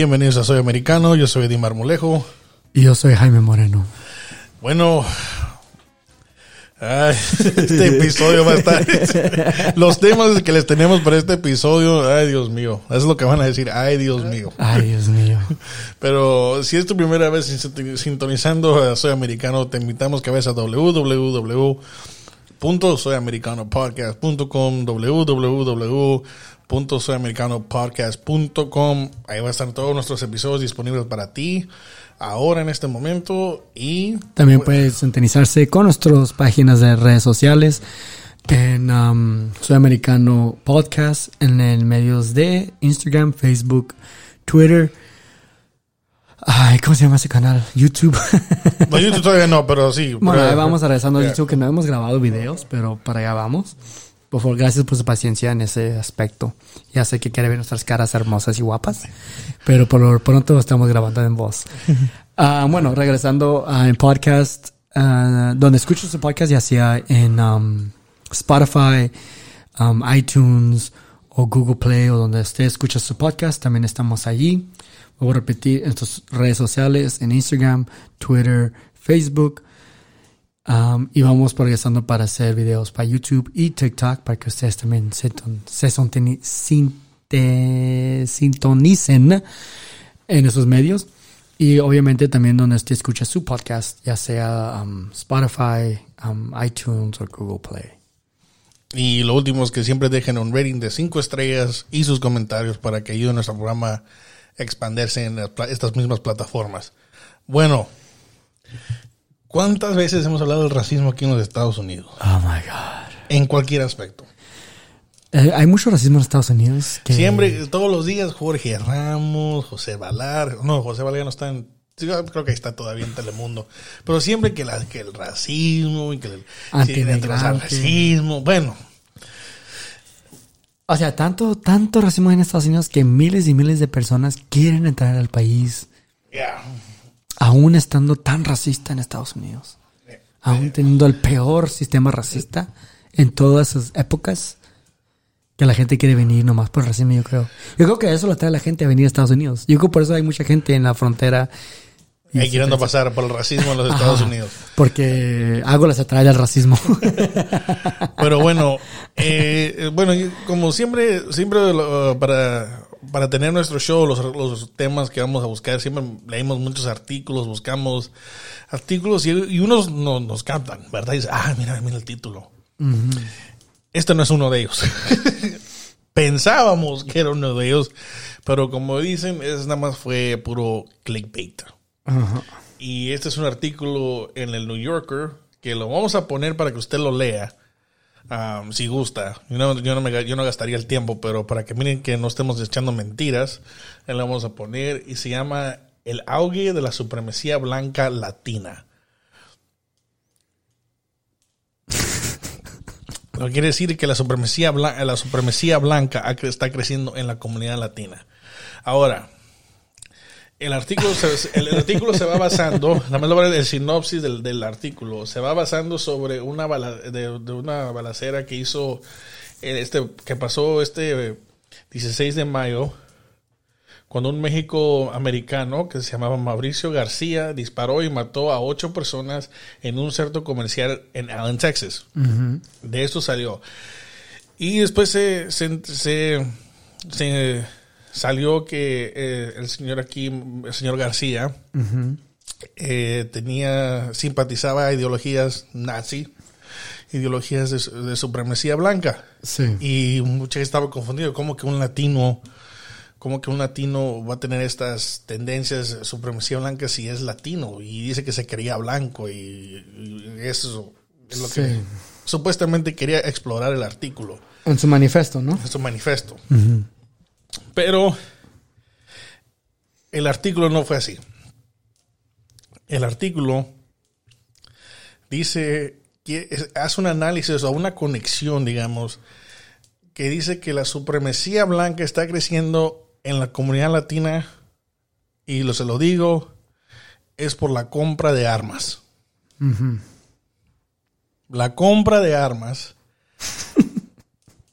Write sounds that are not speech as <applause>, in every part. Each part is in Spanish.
Bienvenidos a Soy Americano, yo soy Eddie Marmolejo. Y yo soy Jaime Moreno. Bueno, ay, <laughs> este episodio va a estar. <laughs> Los temas que les tenemos para este episodio, ay Dios mío, es lo que van a decir, ay Dios mío. Ay, Dios mío. <laughs> Pero si es tu primera vez sintonizando a Soy Americano, te invitamos que vayas a www.soyamericanopodcast.com, www.soyamericanopodcast.com. Ahí va a estar todos nuestros episodios disponibles para ti ahora en este momento y también puedes sintonizarse con nuestras páginas de redes sociales en um, Soy Americano Podcast en el medios de Instagram, Facebook, Twitter. Ay, ¿cómo se llama ese canal? YouTube. No, YouTube todavía no, pero sí. Bueno, ahí vamos regresando a YouTube, que no hemos grabado videos, pero para allá vamos. Por favor, gracias por su paciencia en ese aspecto. Ya sé que quiere ver nuestras caras hermosas y guapas, pero por lo pronto estamos grabando en voz. <laughs> Ah, bueno, regresando al podcast, ah, donde escucho su podcast, ya sea en um, Spotify, um, iTunes o Google Play o donde usted escucha su podcast, también estamos allí. Voy a repetir en sus redes sociales, en Instagram, Twitter, Facebook. Um, y vamos progresando para hacer videos para YouTube y TikTok para que ustedes también se, se sintonicen en esos medios. Y obviamente también donde usted escucha su podcast, ya sea um, Spotify, um, iTunes o Google Play. Y lo último es que siempre dejen un rating de 5 estrellas y sus comentarios para que ayude a nuestro programa expandirse en estas mismas plataformas. Bueno, ¿cuántas veces hemos hablado del racismo aquí en los Estados Unidos? Oh my God. En cualquier aspecto. Eh, hay mucho racismo en Estados Unidos. Siempre, todos los días, Jorge Ramos, José Valar. No, José Valar ya no está en. Creo que está todavía en Telemundo. Pero siempre que, la, que el racismo y que el, el racismo. Bueno. O sea, tanto, tanto racismo en Estados Unidos que miles y miles de personas quieren entrar al país. Aún estando tan racista en Estados Unidos. Aún teniendo el peor sistema racista en todas sus épocas que la gente quiere venir nomás por racismo, yo creo. Yo creo que eso lo trae la gente a venir a Estados Unidos. Yo creo que por eso hay mucha gente en la frontera. Y queriendo pasar por el racismo en los Estados Unidos. Porque algo les atrae al racismo. <laughs> Pero bueno, eh, bueno, como siempre, siempre para, para tener nuestro show, los, los, temas que vamos a buscar, siempre leímos muchos artículos, buscamos artículos y, unos no, nos captan, ¿verdad? Y dice, ah, mira, mira el título. Este no es uno de ellos. <laughs> Pensábamos que era uno de ellos, pero como dicen, es nada más fue puro clickbait. Y este es un artículo en el New Yorker que lo vamos a poner para que usted lo lea. Um, si gusta. Yo no, gastaría el tiempo, pero para que miren que no estemos echando mentiras, le vamos a poner y se llama El auge de la supremacía blanca latina. quiere decir que la supremacía, la supremacía blanca está creciendo en la comunidad latina. Ahora, el artículo se, el, artículo se va basando, el sinopsis del, artículo, se va basando sobre una, de, una balacera que hizo, eh, este, que pasó este 16 de mayo cuando un México americano que se llamaba Mauricio García disparó y mató a ocho personas en un centro comercial en Allen, Texas. De esto salió. Y después se, se, salió que eh, el señor aquí, el señor García, eh, tenía, simpatizaba ideologías nazi ideologías de, supremacía blanca. Y mucha gente estaba confundido, como que un latino como que un latino va a tener estas tendencias de supremacía blanca si es latino y dice que se quería blanco y, eso es lo que supuestamente quería explorar el artículo. En su manifiesto, ¿no? En su manifiesto. Pero el artículo no fue así. El artículo dice que hace un análisis o una conexión, digamos, que dice que la supremacía blanca está creciendo en la comunidad latina, y lo se lo digo, es por la compra de armas. La compra de armas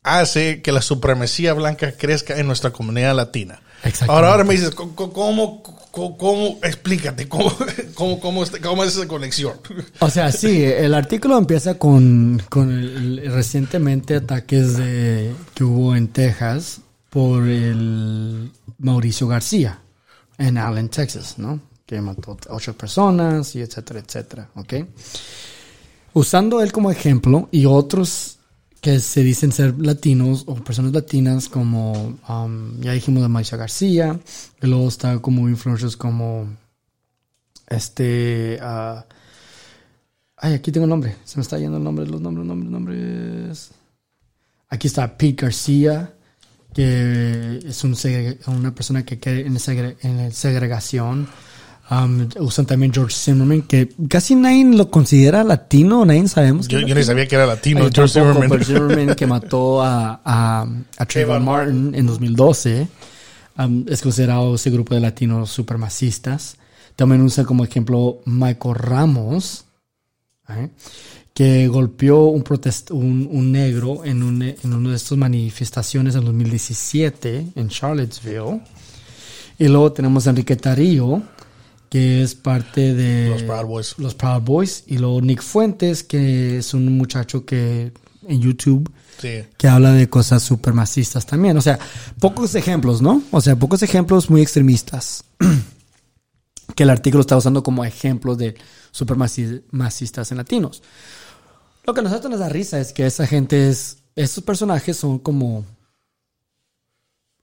hace que la supremacía blanca crezca en nuestra comunidad latina. Ahora, ahora me dices, ¿cómo, cómo, explícate, cómo, <laughs> cómo, cómo, cómo, es esa conexión? <laughs> O sea, sí, el artículo empieza con, con el, recientemente ataques de, que hubo en Texas por el Mauricio García en Allen, Texas, ¿no? Que mató ocho personas y etcétera, etcétera, ¿ok? Usando él como ejemplo y otros que se dicen ser latinos o personas latinas como, um, ya dijimos de Maisha García, y luego está como influencers como, este, uh, ay, aquí tengo el nombre, se me está yendo el nombre, los nombres, nombres, nombres. Aquí está Pete García, que es un, una persona que cree en, en segregación. Um, usan también George Zimmerman, que casi nadie lo considera latino, nadie sabemos. Yo, yo ni sabía que era latino, George Zimmerman. George Zimmerman, que mató a, a, a Trayvon Martin en 2012, um, es considerado ese grupo de latinos supremacistas. También usa como ejemplo Michael Ramos, ¿eh? que golpeó un, un, un, negro en, un, en una de estas manifestaciones en 2017 en Charlottesville. Y luego tenemos a Enrique Tarillo, que es parte de los Proud Boys. Los Proud Boys. Y luego Nick Fuentes, que es un muchacho que en YouTube que habla de cosas supremacistas también. O sea, pocos ejemplos, ¿no? O sea, pocos ejemplos muy extremistas. <clears throat> que el artículo está usando como ejemplos de supremacistas en latinos. Lo que a nosotros nos da risa es que esa gente es. Estos personajes son como.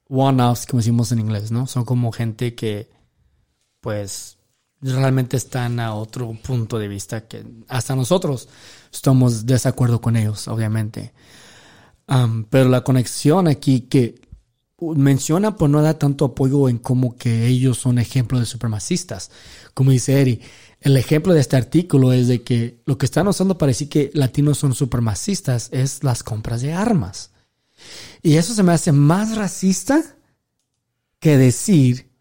One-offs, como decimos en inglés, ¿no? Son como gente que pues realmente están a otro punto de vista que hasta nosotros estamos desacuerdo con ellos, obviamente. pero la conexión aquí que menciona, pues no da tanto apoyo en como que ellos son ejemplos de supremacistas. Como dice Eri, el ejemplo de este artículo es de que lo que están usando para decir que latinos son supremacistas es las compras de armas. Y eso se me hace más racista que decir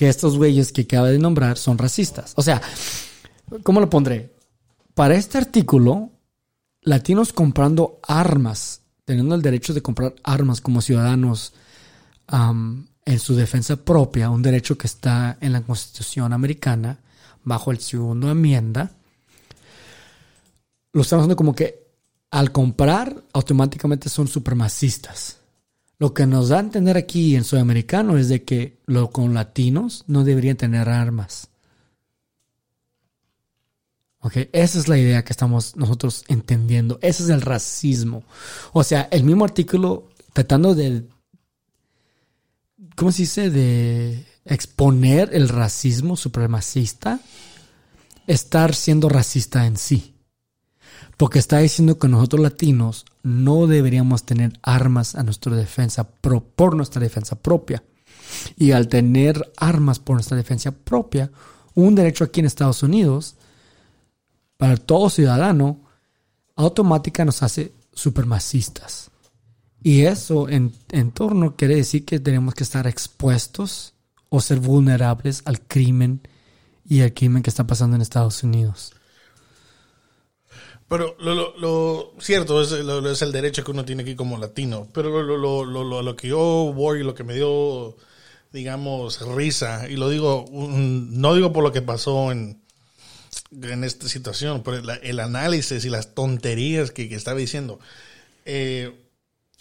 que estos güeyes que acaba de nombrar son racistas. O sea, ¿cómo lo pondré? Para este artículo, latinos comprando armas, teniendo el derecho de comprar armas como ciudadanos en su defensa propia, un derecho que está en la Constitución americana, bajo el segundo enmienda, lo estamos haciendo como que al comprar automáticamente son supremacistas. Lo que nos da a entender aquí en Sudamericano es de que los con latinos no deberían tener armas. Okay, esa es la idea que estamos nosotros entendiendo. Ese es el racismo. O sea, el mismo artículo tratando de, ¿cómo se dice? De exponer el racismo supremacista, estar siendo racista en sí. Porque está diciendo que nosotros latinos no deberíamos tener armas a nuestra defensa por nuestra defensa propia. Y al tener armas por nuestra defensa propia, un derecho aquí en Estados Unidos, para todo ciudadano, automática nos hace supremacistas. Y eso en torno quiere decir que tenemos que estar expuestos o ser vulnerables al crimen y al crimen que está pasando en Estados Unidos. Pero lo, lo, cierto es, es, el derecho que uno tiene aquí como latino. Pero lo, lo, que yo voy, lo que me dio, digamos, risa, y lo digo, no digo por lo que pasó en, en esta situación, pero el análisis y las tonterías que, estaba diciendo. Eh,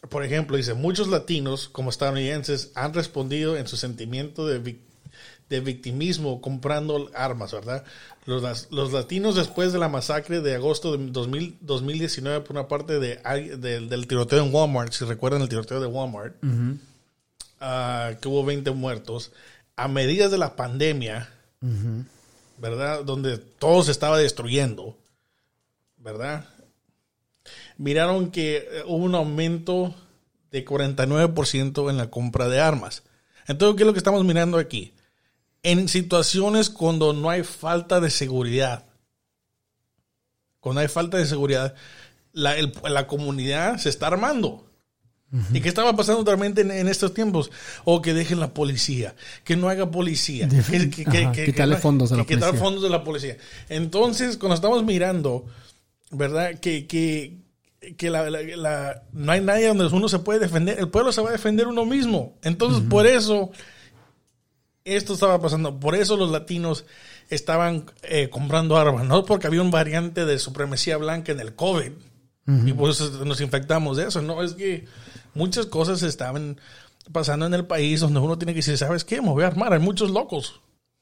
por ejemplo, dice, muchos latinos como estadounidenses han respondido en su sentimiento de de victimismo comprando armas, ¿verdad? Los, los, latinos después de la masacre de agosto de 2019 por una parte de, del tiroteo en Walmart, si recuerdan el tiroteo de Walmart, ah, que hubo 20 muertos, a medidas de la pandemia, ¿verdad? Donde todo se estaba destruyendo, ¿verdad? Miraron que eh, hubo un aumento de 49% en la compra de armas. Entonces, ¿qué es lo que estamos mirando aquí? En situaciones cuando no hay falta de seguridad. Cuando hay falta de seguridad, la, la comunidad se está armando. ¿Y qué estaba pasando realmente en, estos tiempos? O que dejen la policía, que no haga policía, que, que, quitarle fondos a la policía. fondos de la policía. Entonces, cuando estamos mirando, ¿verdad? Que, que la, la- la- no hay nadie donde uno se puede defender. El pueblo se va a defender uno mismo. Entonces, por eso, esto estaba pasando. Por eso los latinos estaban eh, comprando armas. No porque había un variante de supremacía blanca en el COVID. Y por eso nos infectamos de eso. No, es que muchas cosas estaban pasando en el país donde uno tiene que decir, ¿sabes qué? Me voy a armar. Hay muchos locos.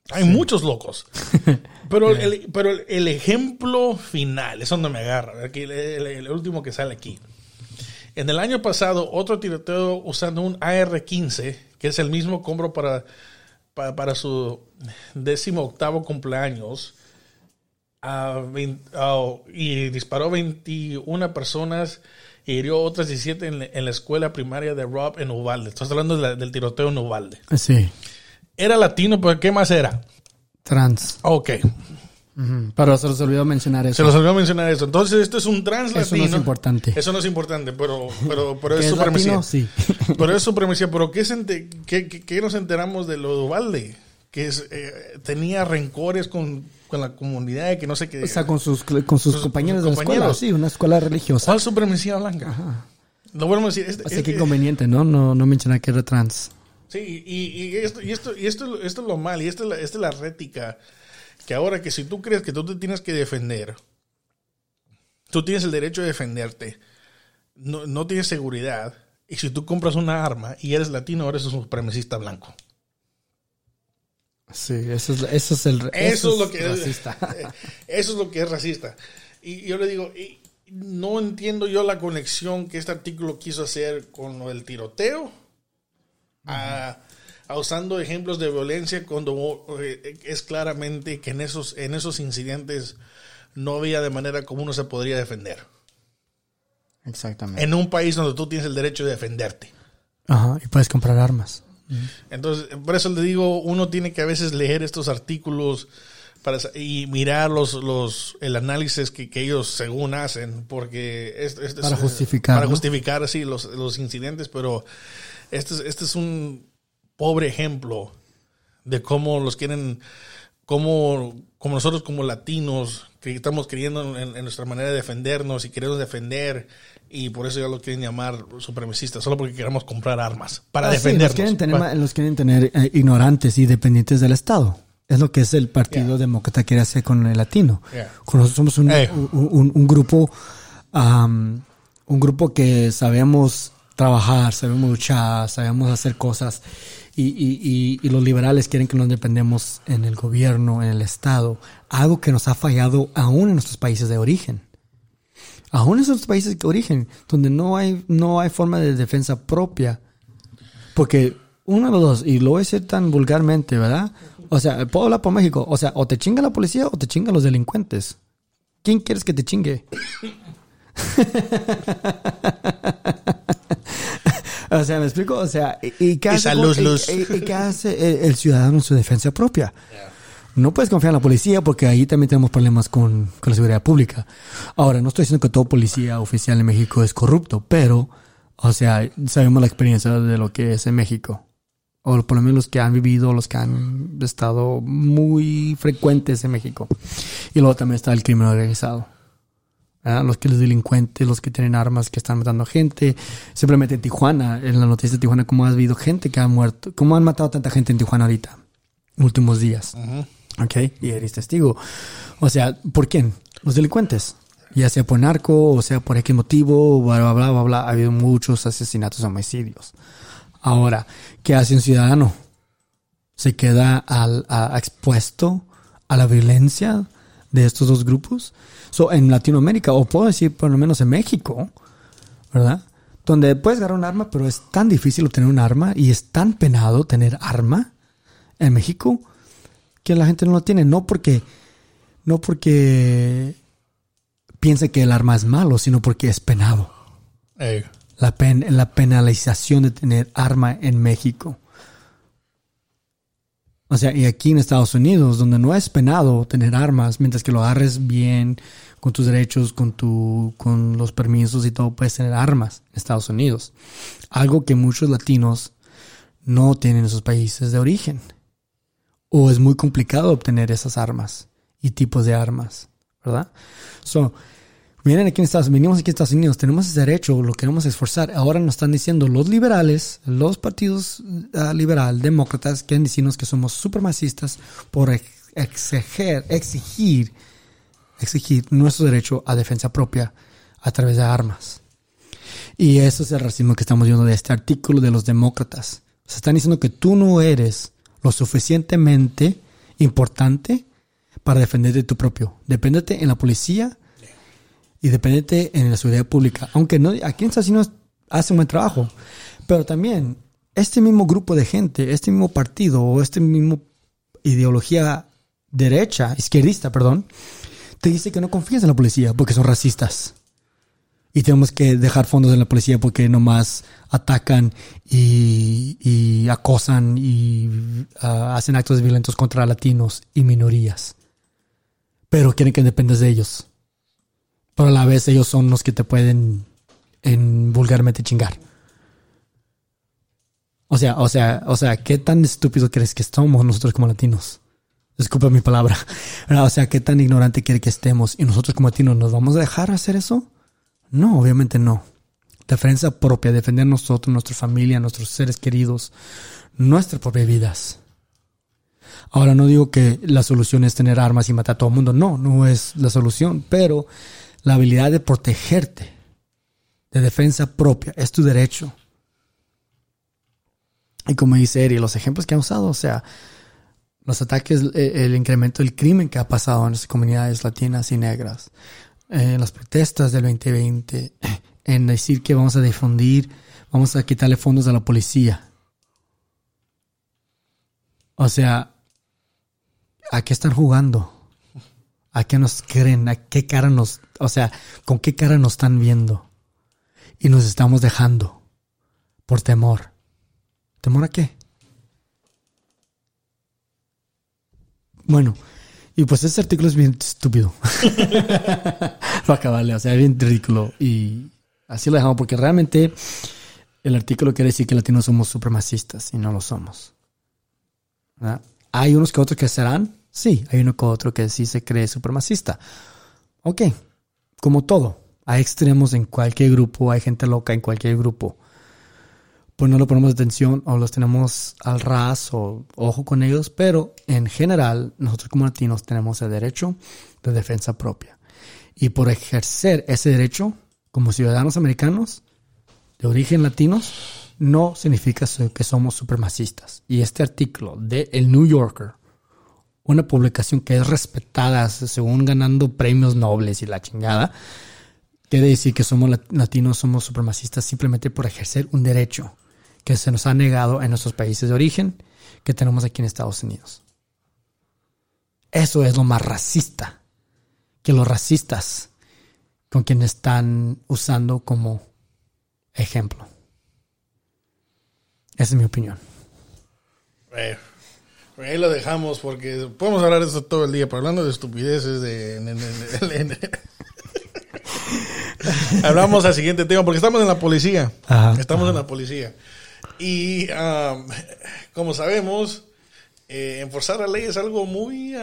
Hay muchos locos. <laughs> Pero, el, pero el, el ejemplo final es donde me agarra. Aquí, el, el- el último que sale aquí. En el año pasado, otro tiroteo usando un AR-15, que es el mismo compro para, para, para su décimo octavo cumpleaños, a 20 a- y disparó 21 personas y hirió otras 17 en, la- en la escuela primaria de Rob en Uvalde. Estás hablando de la- del tiroteo en Uvalde. Sí. Era latino, pero ¿qué más era? Trans. Ok, Pero se les olvidó mencionar se eso. los olvidó mencionar eso. Entonces, esto es un trans Eso latino. no es importante. Eso no es importante, pero, pero, pero ¿Que es es supremacía. latino? Sí. <laughs> Pero es supremacía. Pero ¿qué, se ente- qué, qué- qué nos enteramos de lo de? Que es, eh, tenía rencores con, con la comunidad, que no sé qué. O sea, con sus, con sus Sus- compañeros de la escuela. Sí, una escuela religiosa. ¿Cuál supremacía blanca? Lo vuelvo a decir. este- Así que este- inconveniente, ¿no? No, no mencionar que era trans. Sí, y, y esto, y esto, y esto, esto es lo mal, y esta es la, esta es la rética, que ahora que si tú crees que tú te tienes que defender, tú tienes el derecho de defenderte, no, no tienes seguridad, y si tú compras una arma y eres latino, ahora eres un supremacista blanco. Sí, eso es, eso es el Eso, es lo que racista. <laughs> Eso es lo que es racista. Y yo le digo, y no entiendo yo la conexión que este artículo quiso hacer con lo del tiroteo, a usando ejemplos de violencia cuando eh, es claramente que en esos, en esos incidentes no había de manera como uno se podría defender. Exactamente. En un país donde tú tienes el derecho de defenderte. Ajá, y puedes comprar armas. Entonces, por eso le digo, uno tiene que a veces leer estos artículos para, y mirar los, los, el análisis que, que ellos según hacen, porque es, es- Para es- justificar, Para ¿no? justificar, sí, los, los incidentes, pero este es, este es un pobre ejemplo de cómo los quieren, cómo, como nosotros como latinos, que estamos creyendo en, en nuestra manera de defendernos y queremos defender, y por eso ya lo quieren llamar supremacistas, solo porque queremos comprar armas para Ah, sí, defendernos. los quieren tener, los quieren tener eh, ignorantes y dependientes del Estado. Es lo que es el Partido Yeah. Demócrata quiere hacer con el latino. Yeah. Con nosotros somos un, Hey. un, un- un grupo, un grupo que sabemos trabajar, sabemos luchar, sabemos hacer cosas. Y, y, y, los liberales quieren que nos dependemos en el gobierno, en el Estado. Algo que nos ha fallado aún en nuestros países de origen. Aún en esos países de origen, donde no hay, no hay forma de defensa propia. Porque uno de los dos, y lo voy a decir tan vulgarmente, ¿verdad? O sea, puedo hablar por México. O sea, o te chinga la policía o te chingan los delincuentes. ¿Quién quieres que te chingue? <laughs> o sea, ¿me explico? O sea, ¿y, y qué hace, Esa luz, y- luz. y- y qué hace el, el ciudadano en su defensa propia? No puedes confiar en la policía porque ahí también tenemos problemas con, con la seguridad pública. Ahora, no estoy diciendo que todo policía oficial en México es corrupto, pero, o sea, sabemos la experiencia de lo que es en México. O por lo menos los que han vivido, los que han estado muy frecuentes en México. Y luego también está el crimen organizado. Los que los delincuentes, los que tienen armas, que están matando gente. Simplemente en Tijuana, en la noticia de Tijuana, cómo ha habido gente que ha muerto, cómo han matado tanta gente en Tijuana ahorita, últimos días. Ok, y eres testigo. O sea, ¿por quién? Los delincuentes. Ya sea por narco, o sea por X motivo, bla, bla, bla, bla, bla. Ha habido muchos asesinatos, homicidios. Ahora, ¿qué hace un ciudadano? Se queda al, a- expuesto a la violencia de estos dos grupos. So, en Latinoamérica, o puedo decir por lo menos en México, ¿verdad? Donde puedes agarrar un arma, pero es tan difícil obtener un arma y es tan penado tener arma en México que la gente no lo tiene. No porque, no porque piense que el arma es malo, sino porque es penado. Ey. La, pen- la penalización de tener arma en México. O sea, y aquí en Estados Unidos, donde no es penado tener armas, mientras que lo agarres bien, con tus derechos, con tu, con los permisos y todo, puedes tener armas en Estados Unidos. Algo que muchos latinos no tienen en sus países de origen. O es muy complicado obtener esas armas y tipos de armas, ¿verdad? So, Vienen aquí en Estados Unidos, venimos aquí en Estados Unidos, tenemos ese derecho, lo queremos esforzar. Ahora nos están diciendo los liberales, los partidos uh, liberal, demócratas, quieren decirnos que somos supremacistas por exigir, exigir, exigir nuestro derecho a defensa propia a través de armas. Y eso es el racismo que estamos viendo de este artículo de los demócratas. Se están diciendo que tú no eres lo suficientemente importante para defenderte tu propio. Depéndete en la policía y depéndete en la seguridad pública. Aunque no, aquí en Estados Unidos hace un buen trabajo. Pero también, este mismo grupo de gente, este mismo partido o este mismo ideología derecha, izquierdista, perdón, te dice que no confías en la policía porque son racistas y tenemos que dejar fondos en la policía porque nomás atacan y, acosan y ah, hacen actos violentos contra latinos y minorías. Pero quieren que dependas de ellos. Pero a la vez ellos son los que te pueden en vulgarmente chingar. O sea, o sea, o sea, ¿qué tan estúpido crees que somos nosotros como latinos? Disculpa mi palabra. <laughs> O sea, ¿qué tan ignorante quiere que estemos? Y nosotros como latinos, ¿nos vamos a dejar hacer eso? No, obviamente no. Defensa propia, defender nosotros, nuestra familia, nuestros seres queridos, nuestras propias vidas. Ahora no digo que la solución es tener armas y matar a todo el mundo, no, no es la solución, pero la habilidad de protegerte, de defensa propia, es tu derecho. Y como dice Eri, los ejemplos que han usado, o sea, los ataques, eh, el incremento del crimen que ha pasado en nuestras comunidades latinas y negras, en las protestas del 2020 <clears throat> en decir que vamos a difundir, vamos a quitarle fondos a la policía. O sea, ¿a qué están jugando? ¿A qué nos creen? ¿A qué cara nos, o sea, con qué cara nos están viendo? Y nos estamos dejando por temor. ¿Temor a qué? Bueno, y pues ese artículo es bien estúpido. <laughs> Para acabarle, o sea, es bien ridículo. Y así lo dejamos porque realmente el artículo quiere decir que latinos somos supremacistas y no lo somos. ¿Hay unos que otros que serán? Sí, hay uno que otro que sí se cree supremacista. Ok, como todo, hay extremos en cualquier grupo, hay gente loca en cualquier grupo pues no le ponemos atención o los tenemos al ras o ojo con ellos, pero en general nosotros como latinos tenemos el derecho de defensa propia. Y por ejercer ese derecho como ciudadanos americanos de origen latinos, no significa que somos supremacistas. Y este artículo de El New Yorker, una publicación que es respetada según ganando premios nobles y la chingada, quiere decir que somos latinos, somos supremacistas simplemente por ejercer un derecho que se nos ha negado en nuestros países de origen que tenemos aquí en Estados Unidos. Eso es lo más racista que los racistas con quienes están usando como ejemplo. Esa es mi opinión. Ahí lo dejamos porque podemos hablar de eso todo el día, pero hablando de estupideces, de, <laughs> hablamos al siguiente tema porque estamos en la policía. estamos en la policía. Y como sabemos, eh, enforzar la ley es algo muy,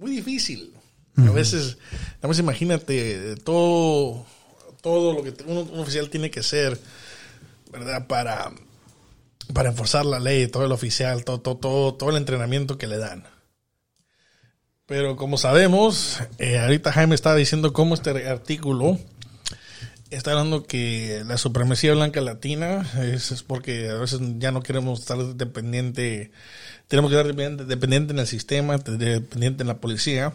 muy difícil. A veces, a veces imagínate todo, todo lo que un, oficial tiene que ser, ¿verdad? Para, para enforzar la ley, todo el oficial, todo, todo, todo, el entrenamiento que le dan. Pero como sabemos, eh, ahorita Jaime estaba diciendo cómo este artículo está hablando que la supremacía blanca latina es, porque a veces ya no queremos estar dependiente, tenemos que estar dependiente, en el sistema, dependiente en la policía.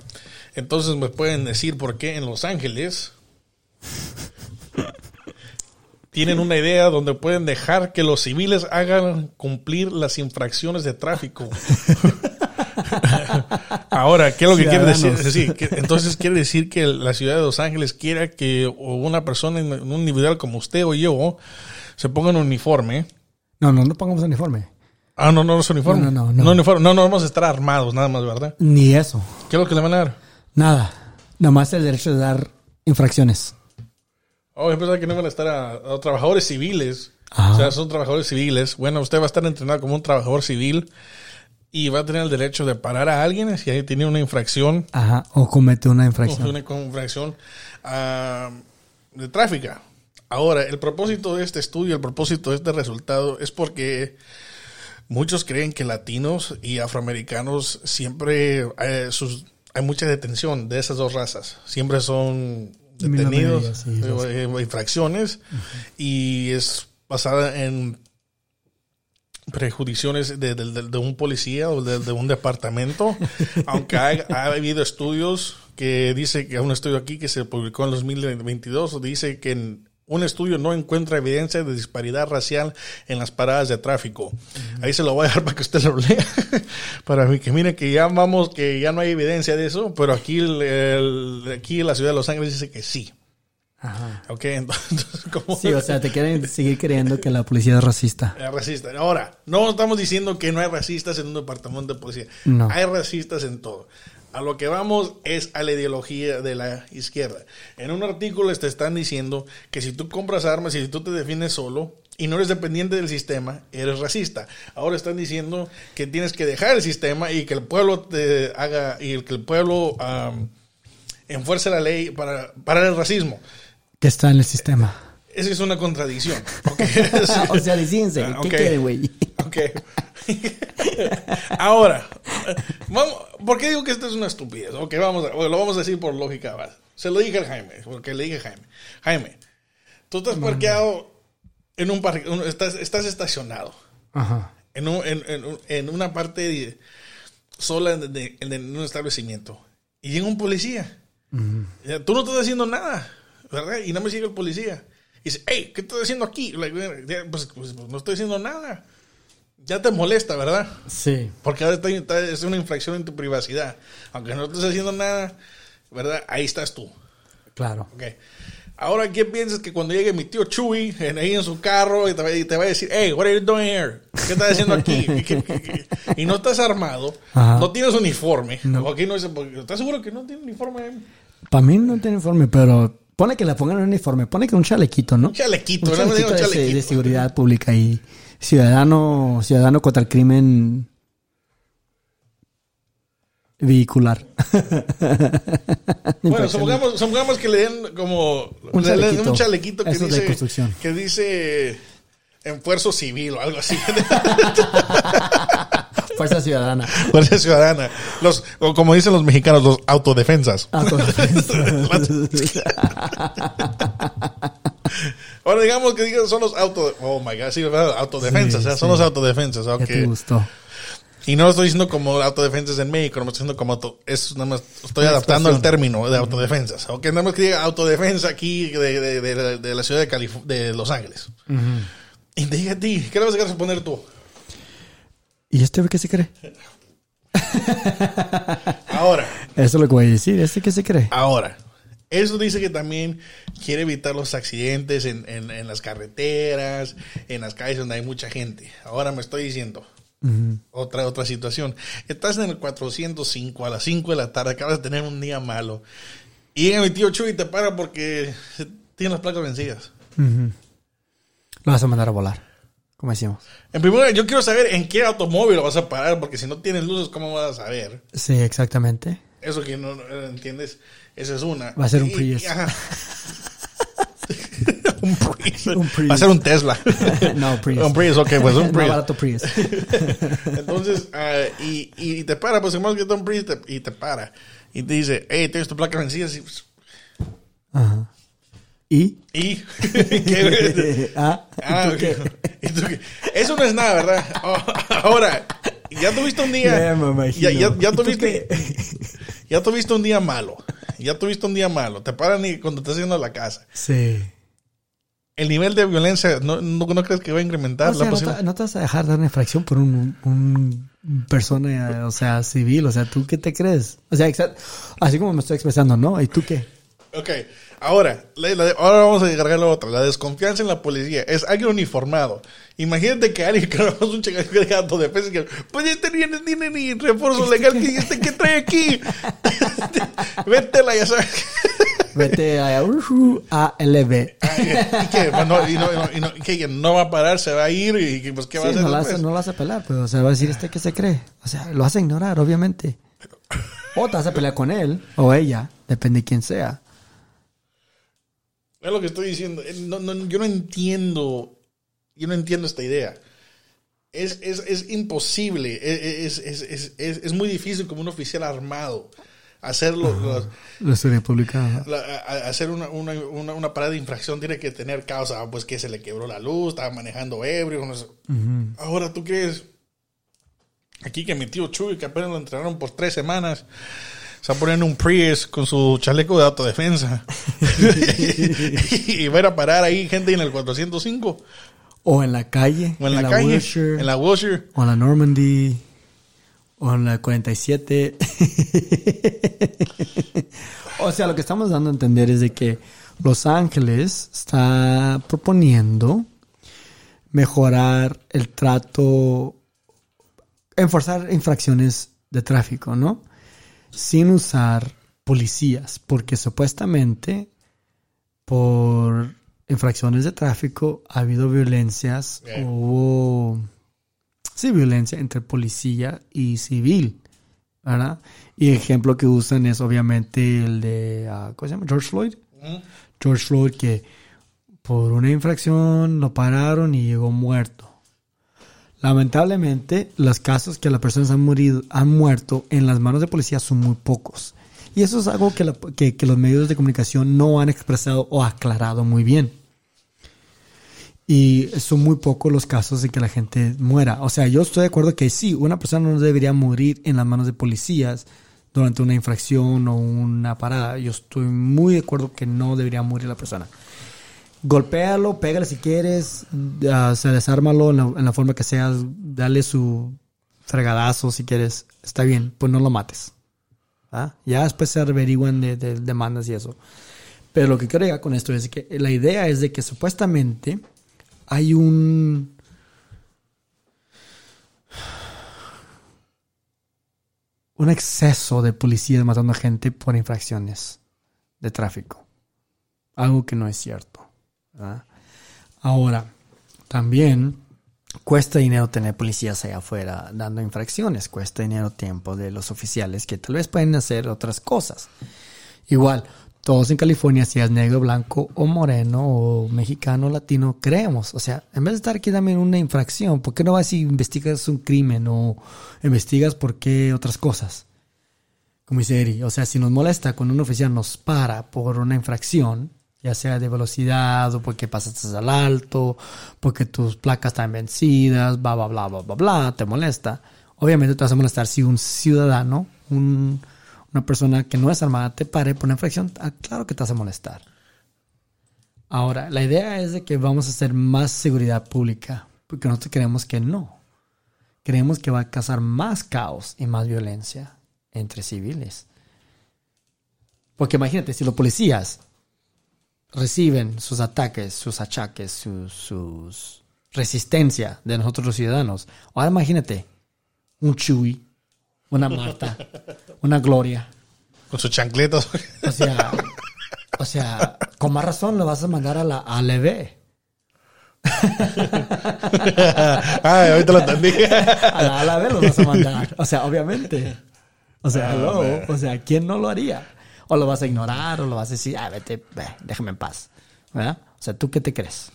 Entonces me pueden decir por qué en Los Ángeles tienen una idea donde pueden dejar que los civiles hagan cumplir las infracciones de tráfico. <laughs> Ahora, ¿qué es lo que quiere decir? entonces quiere decir que la ciudad de Los Ángeles quiera que una persona en un individual como usted o yo se ponga un uniforme. No, no, no pongamos uniforme. Ah, no, no, no es uniforme. No, no, no. No, uniforme. no, no vamos a estar armados, nada más, ¿verdad? Ni eso. ¿Qué es lo que le van a dar? Nada. Nada más el derecho de dar infracciones. Oh, yo pensaba que no van a estar a, trabajadores civiles. O sea, son trabajadores civiles. Bueno, usted va a estar entrenado como un trabajador civil y va a tener el derecho de parar a alguien si ahí tiene una infracción. Ajá, o comete una o infracción. Una infracción ah, de tráfico. Ahora, el propósito de este estudio, el propósito de este resultado es porque muchos creen que latinos y afroamericanos siempre eh, sus, hay mucha detención de esas dos razas. Siempre son detenidos, sí, eh, eh, infracciones, y es basada en prejudiciones de, de- de- de un policía o de, de un departamento, <laughs> aunque ha, ha habido estudios que dice que un estudio aquí que se publicó en 2022 dice que en un estudio no encuentra evidencia de disparidad racial en las paradas de tráfico. Ahí se lo voy a dejar para que usted lo lea. <laughs> para mí, que mire que ya vamos, que ya no hay evidencia de eso, pero aquí, el- el- aquí la ciudad de Los Ángeles dice que sí. Ajá. Ok, <laughs> entonces, ¿cómo? Sí, o sea, te quieren seguir creyendo que la policía es racista. Es racista. Ahora, no estamos diciendo que no hay racistas en un departamento de policía. No. Hay racistas en todo. A lo que vamos es a la ideología de la izquierda. En un artículo te están diciendo que si tú compras armas y si tú te defines solo y no eres dependiente del sistema, eres racista. Ahora están diciendo que tienes que dejar el sistema y que el pueblo te haga y que el pueblo am, enfuerce la ley para parar el racismo. Que está en el sistema. Esa es una contradicción. <laughs> o sea, decídense, ¿qué ok. quiere, güey? Ok. Ahora, vamos, ¿por qué digo que esto es una estupidez? Ok, vamos a, lo vamos a decir por lógica base. Se lo dije al Jaime, porque le dije a Jaime. Jaime, tú estás parqueado en un parque, estás, estás estacionado Ajá. en, un- en, en en una parte de- sola de- de- en un establecimiento y llega un policía. Tú no estás haciendo nada, ¿verdad? Y no me sigue el policía. Y dice, hey, ¿qué estás haciendo aquí? Like, pues, pues, pues, no estoy haciendo nada. Ya te molesta, ¿verdad? Sí. Porque ahora está, es una infracción en tu privacidad. Aunque no estés haciendo nada, ¿verdad? Ahí estás tú. Claro. Ok. Ahora, ¿qué piensas que cuando llegue mi tío Chuy en, ahí en su carro y te, va, y te va a decir, hey, what are you doing here? ¿Qué estás haciendo aquí? <laughs> Y no estás armado, Ajá. no tienes uniforme. Aquí no dice, porque- ¿Estás seguro que no tiene uniforme? Para mí no tiene uniforme, pero pone que le pongan un uniforme. Pone que un chalequito, ¿no? Un chalequito, de, chalequito. de seguridad pública y ciudadano, ciudadano contra el crimen vehicular. <laughs> Bueno, supongamos, supongamos que le den como Un le den chalequito. un chalequito que Eso es de dice, construcción. que dice esfuerzo civil o algo así. <laughs> Fuerza ciudadana. Fuerza ciudadana. Los, o como dicen los mexicanos, los autodefensas. Con- <laughs> Ahora digamos que son los auto, oh my god, sí, autodefensas, Sí, o sea, son sí. los autodefensas, te gustó. Y no lo estoy diciendo como autodefensas en México, no me estoy diciendo como auto, es nada más, estoy adaptando el término de autodefensas, ok, nada más que diga autodefensa aquí de, de, de, de la ciudad de Calif de Los Ángeles. Y te diga a ti, ¿qué le vas a responder tú? ¿Y este qué se cree? <laughs> Ahora, Eso es lo que voy a decir. ¿Este qué se cree? Ahora, eso dice que también quiere evitar los accidentes en, en- en las carreteras, en las calles donde hay mucha gente. Ahora me estoy diciendo otra otra situación. Estás en el 405 a las 5 de la tarde, acabas de tener un día malo. Y llega mi tío Chuy y te para porque tiene las placas vencidas. Lo vas a mandar a volar. Como decimos. En primer lugar, yo quiero saber en qué automóvil lo vas a parar, porque si no tienes luces, ¿cómo vas a saber? Sí, exactamente. Eso que no, no entiendes, esa es una. Va a ser un Y- Prius. y- ajá. <laughs> un Prius. Un Prius. Va a ser un Tesla. <laughs> No, Prius. un Prius, ok, pues un <laughs> Más Prius. barato Prius. Entonces, ah, y, y te para, pues digamos que un Prius te- y te para. Y te dice, hey, tienes tu placa vencida. Y, Ajá. ¿Y? y ¿qué? ah, Ah, ¿y tú qué? ok. ¿Y tú qué? Eso no es nada, ¿verdad? Oh, ahora, ya tuviste un día. Ya ya, ya, ya ¿Y tú tuviste. Ya tuviste un día malo. Ya tuviste un día malo. Te paran y cuando estás yendo a la casa. Sí. El nivel de violencia, ¿no, no, no crees que va a incrementar O sea, la no, posibilidad? te, no te vas a dejar dar una infracción por un, un persona, o sea, civil. O sea, ¿tú qué te crees? O sea, exa- así como me estoy expresando, ¿no? ¿Y tú qué? Ok, ahora, la- la- ahora vamos a agregar la otra. La desconfianza en la policía. Es alguien uniformado. Imagínate que alguien que <laughs> no es un chico de autodefensa que, pues este ni no tiene ni refuerzo legal. que este que trae aquí? <laughs> Vétela, ya sabes. <laughs> Vete a URLB. ¿Y qué? Pues no, y no, y no, y qué? no va a parar, se va a ir y pues qué va a hacer no, la después? hace, no lo hace pelear, pero o sea, va a decir este que se cree. O sea, lo hace ignorar, obviamente. O te vas a pelear con él o ella, depende de quién sea. Es lo que estoy diciendo. Eh, No, no, yo no entiendo. Yo no entiendo esta idea. Es, es, es imposible. e, Es, es, es, es, es muy difícil como un oficial armado hacerlo. los- La historia pública. la- a- a- hacer una, una, una, una parada de infracción tiene que tener causa. Pues que se le quebró la luz, estaba manejando ebrio. no sé. Ahora, ¿tú crees? Aquí que mi tío Chuy, que apenas lo entrenaron por tres semanas, poner en un Prius con su chaleco de autodefensa. <laughs> <laughs> y va a ir a parar ahí gente en el 405 O en la calle. o en, la, calle, Wilshire, en la Wilshire. O en la Normandy. O en la 47. <laughs> o sea, lo que estamos dando a entender es de que Los Ángeles está proponiendo mejorar el trato, enforzar infracciones de tráfico, ¿no? Sin usar policías, porque supuestamente por infracciones de tráfico ha habido violencias, Yeah. hubo sí, violencia entre policía y civil, ¿verdad? Y ejemplo que usan es obviamente el de, ah, ¿cómo se llama? George Floyd. George Floyd que por una infracción lo pararon y llegó muerto. Lamentablemente, los casos que las personas han, morido, han muerto en las manos de policía son muy pocos. Y eso es algo que, que- que los medios de comunicación no han expresado o aclarado muy bien. Y son muy pocos los casos de que la gente muera. O sea, yo estoy de acuerdo que sí, una persona no debería morir en las manos de policías durante una infracción o una parada. Yo estoy muy de acuerdo que no debería morir la persona. Golpéalo, pégale si quieres, sea, desármalo en la, en la forma que sea, dale su fregadazo si quieres, está bien, pues no lo mates. ¿ah? Ya después se averiguan de, de demandas y eso. Pero lo que quiero llegar con esto es que la idea es de que supuestamente hay un... un exceso de policías matando a gente por infracciones de tráfico. Algo que no es cierto. ¿Verdad? Ahora, también cuesta dinero tener policías allá afuera dando infracciones. Cuesta dinero tiempo de los oficiales que tal vez pueden hacer otras cosas. Igual, todos en California, si es negro, blanco o moreno o mexicano, latino, creemos. O sea, en vez de estar aquí también una infracción, ¿por qué no vas y investigas un crimen o investigas por qué otras cosas? Como dice Eri, o sea, si nos molesta cuando un oficial nos para por una infracción, ya sea de velocidad o porque pasaste al alto, porque tus placas están vencidas, bla, bla, bla, bla, bla, bla, te molesta. Obviamente te vas a molestar si un ciudadano, un, una persona que no es armada te pare por una infracción, ah, claro que te vas a molestar. Ahora, la idea es de que vamos a hacer más seguridad pública, porque nosotros creemos que no. Creemos que va a causar más caos y más violencia entre civiles. Porque imagínate, si los policías reciben sus ataques, sus achaques, sus, sus resistencia de nosotros los ciudadanos, ahora imagínate un Chuy, una Marta, <laughs> una Gloria. Con sus chancletas. O sea, o sea, con más razón lo vas a mandar a la ALB. <laughs> Ay, ahorita lo entendí. A la ALB lo vas a mandar. O sea, obviamente. O sea, Ah, hello. o sea, ¿quién no lo haría? O lo vas a ignorar, o lo vas a decir, ah, vete, ve, déjame en paz. ¿Verdad? O sea, ¿tú qué te crees?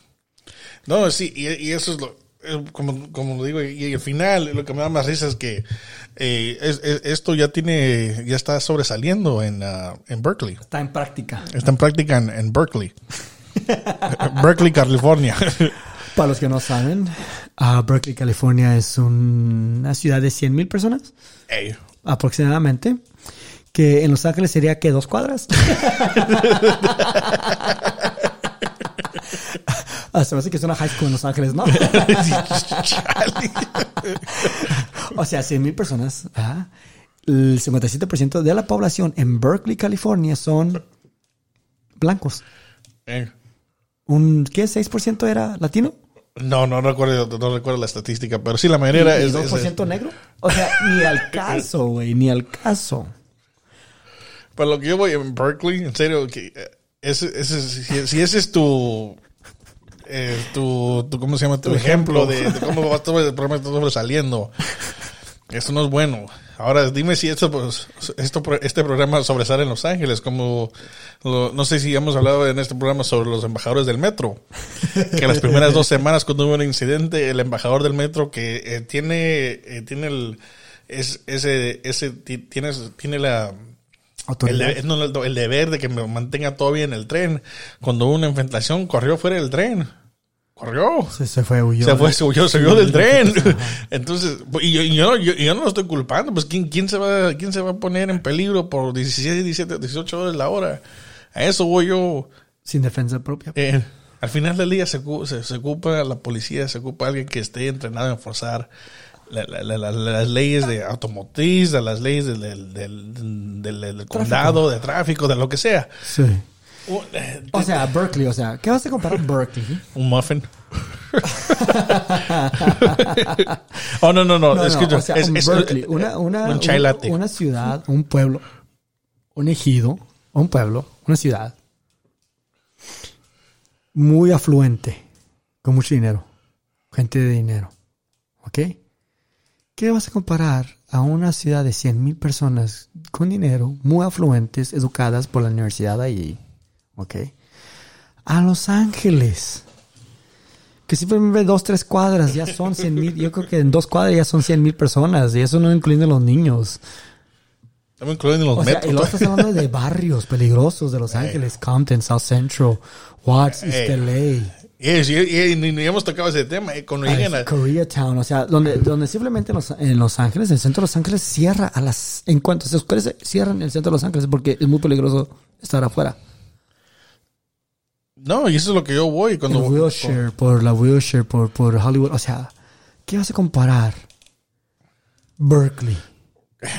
No, sí, y, y eso es lo, es como, como lo digo, y, al final lo que me da más risa es que eh, es- es- esto ya tiene, ya está sobresaliendo en, ah, en Berkeley. Está en práctica. Está en práctica en, en Berkeley. <laughs> Berkeley, California. <laughs> Para los que no saben, ah, Berkeley, California es un- una ciudad de 100 mil personas, aproximadamente. Que en Los Ángeles sería que dos cuadras. Ah, se me hace que es una high school en Los Ángeles, ¿no? o sea, 100 mil personas. El 57% de la población en Berkeley, California son blancos. Ey. ¿Un qué? ¿6% era latino? No, no recuerdo, no recuerdo la estadística, pero sí la mayoría era ¿Y es, es- 2% negro? O sea, ni al caso, güey, ni al caso. Pero lo que yo voy en Berkeley, en serio, que eh, ese, ese, si, si ese es tu, eh, tu, tu, ¿cómo se llama? Tu, ejemplo, de, de cómo va a estar sobresaliendo. Eso no es bueno. Ahora, dime si esto, pues, esto, este programa sobresale en Los Ángeles, como lo- no sé si hemos hablado en este programa sobre los embajadores del metro, que las primeras dos semanas cuando hubo un incidente, el embajador del metro que eh, tiene, eh, tiene el, es, ese, ese, ti- tiene, tiene la, el, no, deber de que me mantenga todo bien en el tren. Cuando hubo una infiltración, corrió fuera del tren. Corrió. Se, se fue, huyó. Se fue, se huyó, se huyó del <laughs> tren. Entonces, y yo, y yo, yo- y yo no lo estoy culpando. Pues, ¿quién, quién, se va, ¿quién se va a poner en peligro por 16, 17, 18 horas la hora? A eso voy yo. Sin defensa propia. Eh, al final del día se, se, se ocupa la policía, se ocupa alguien que esté entrenado a enforzar la- la- la- la- las leyes de automotriz, de las leyes del, del, del- del- del condado, de tráfico, de lo que sea. Sí. Un, eh, O sea, Berkeley, o sea, ¿qué vas a comparar Berkeley? un muffin. <laughs> oh, no, no, no. No, es no, que yo- o sea, es- un es- Berkeley, una, una, un chai una- latte. una ciudad, un pueblo, un ejido, un pueblo, una ciudad muy afluente, con mucho dinero, gente de dinero, ¿ok? ¿Qué vas a comparar a una ciudad de 100 mil personas con dinero, muy afluentes, educadas por la universidad ahí, ¿ok? A Los Ángeles que simplemente dos, tres cuadras ya son 100 mil. Yo creo que en dos cuadras ya son 100 mil personas y eso no incluyendo los niños. Estamos incluyendo los O sea, metros. y luego estás hablando de <laughs> barrios peligrosos de Los Ángeles, Compton, South Central, Watts, East. LA, Yes, y, ni, hemos tocado ese tema. eh, Cuando lleguen a, Koreatown, o sea, donde, donde simplemente en los, en Los Ángeles, el centro de Los Ángeles cierra a las, en cuanto se oscurece, cierran el centro de Los Ángeles porque es muy peligroso estar afuera. No, y eso es lo que yo voy. El Cuando, Wilshire, por la Wilshire, por, por Hollywood, o sea, ¿qué vas a comparar? Berkeley.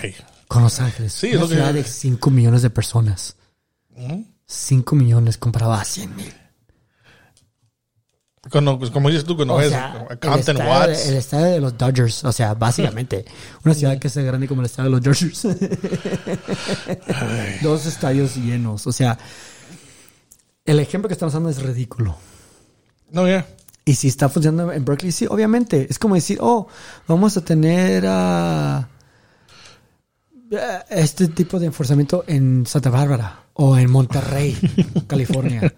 Ey, Con Los Ángeles. Sí, es lo que- ciudad de 5 millones de personas. ujú. 5 millones comparado a 100 mil. Pues, como dices tú, cuando O ves sea, a el estadio, Watts. el estadio de los Dodgers. O sea, básicamente. <laughs> Una ciudad que es grande como el estadio de los Dodgers. Dos estadios llenos. O sea, el ejemplo que estamos dando es ridículo. No, ya. Y si está funcionando en Berkeley, sí, obviamente. Es como decir, oh, vamos a tener eh, este tipo de enforzamiento en Santa Bárbara o en Monterrey, <laughs> California.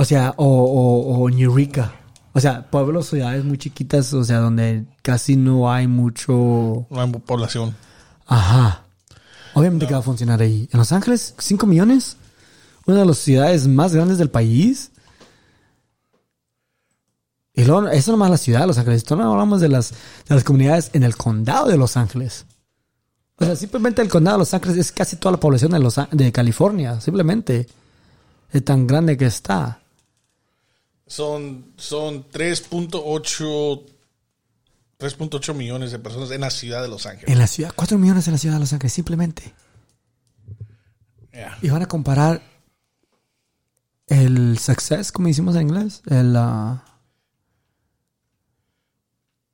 O sea, o, o, o Eureka. O sea, pueblos, ciudades muy chiquitas, o sea, donde casi no hay mucho... No hay población. Ajá. Obviamente que va a funcionar ahí. En Los Ángeles, 5 millones. Una de las ciudades más grandes del país. Y luego, eso nomás la ciudad de Los Ángeles. Esto no hablamos de las, de las comunidades en el condado de Los Ángeles. O sea, simplemente el condado de Los Ángeles es casi toda la población de, Los, de California. Simplemente. Es tan grande que está. Son, son 3.8 3.8 millones de personas en la ciudad de Los Ángeles. En la ciudad, 4 millones en la ciudad de Los Ángeles, simplemente. Yeah. Y van a comparar el success, como decimos en inglés, el ah,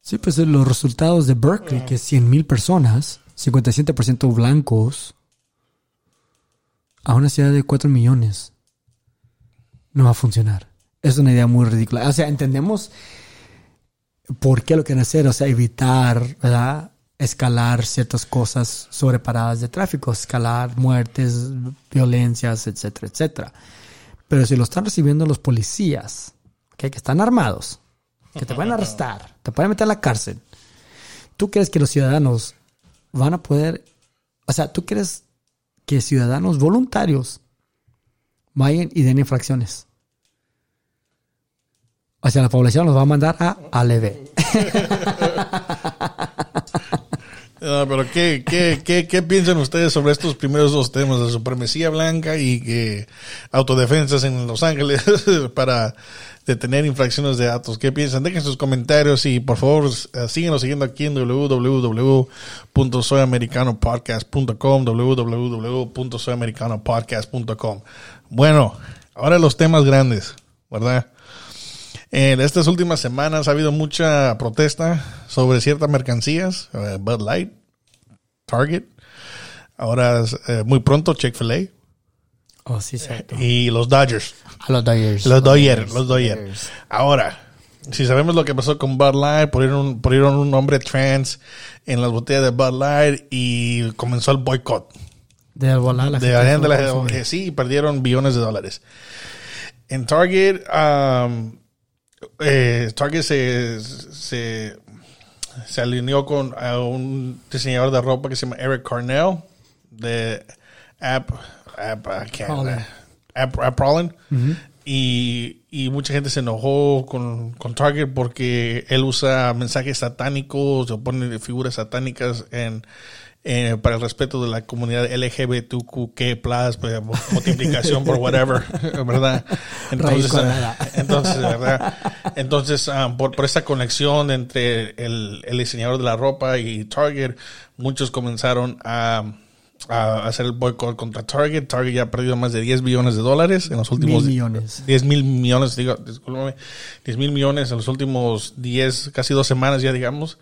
sí, pues los resultados de Berkeley, que es 100 mil personas, 57% blancos, a una ciudad de 4 millones. No va a funcionar. Es una idea muy ridícula. O sea, entendemos por qué lo quieren hacer, o sea, evitar, ¿verdad? Escalar ciertas cosas sobreparadas de tráfico, escalar muertes, violencias, etcétera, etcétera. Pero si lo están recibiendo los policías, que están armados, que te pueden <laughs> arrestar, te pueden meter a la cárcel, ¿tú crees que los ciudadanos van a poder, o sea, tú crees que ciudadanos voluntarios vayan y den infracciones? Sea, la población los va a mandar a ALV. <laughs> Ah, pero ¿qué, qué, qué, ¿qué piensan ustedes sobre estos primeros dos temas de supremacía blanca y que autodefensas en Los Ángeles <laughs> para detener infracciones de datos? ¿Qué piensan? Dejen sus comentarios y por favor síguenos siguiendo aquí en www.soyamericanopodcast.com www.soyamericanopodcast.com Bueno, ahora los temas grandes, ¿verdad? En estas últimas semanas ha habido mucha protesta sobre ciertas mercancías, eh, Bud Light, Target, Ahora, eh, muy pronto, Chick-fil-A. Oh, sí, cierto. Y los Dodgers. A los Dodgers. Los Dodgers, los Dodgers. Ahora, si sabemos lo que pasó con Bud Light, pusieron, pusieron un hombre trans en las botellas de Bud Light y comenzó el boicot. De volar la De gente no la- sí, perdieron billones de dólares. En Target, um, eh, Target se, se, se alineó con a un diseñador de ropa que se llama Eric Cornell de App, App. App, App Prolin. y, y mucha gente se enojó con, con Target porque él usa mensajes satánicos o pone figuras satánicas en, eh, para el respeto de la comunidad LGBTQ, plus, pues, mu- multiplicación por whatever, <laughs> ¿verdad? Entonces, ah, entonces, ¿verdad? Entonces, ah, por, por esa conexión entre el, el diseñador de la ropa y Target, muchos comenzaron a, a hacer el boicot contra Target. Target ya ha perdido más de 10 billones de dólares en los últimos Mil millones. 10 mil millones, digo, discúlpame, 10 mil millones en los últimos 10, casi dos semanas ya, digamos.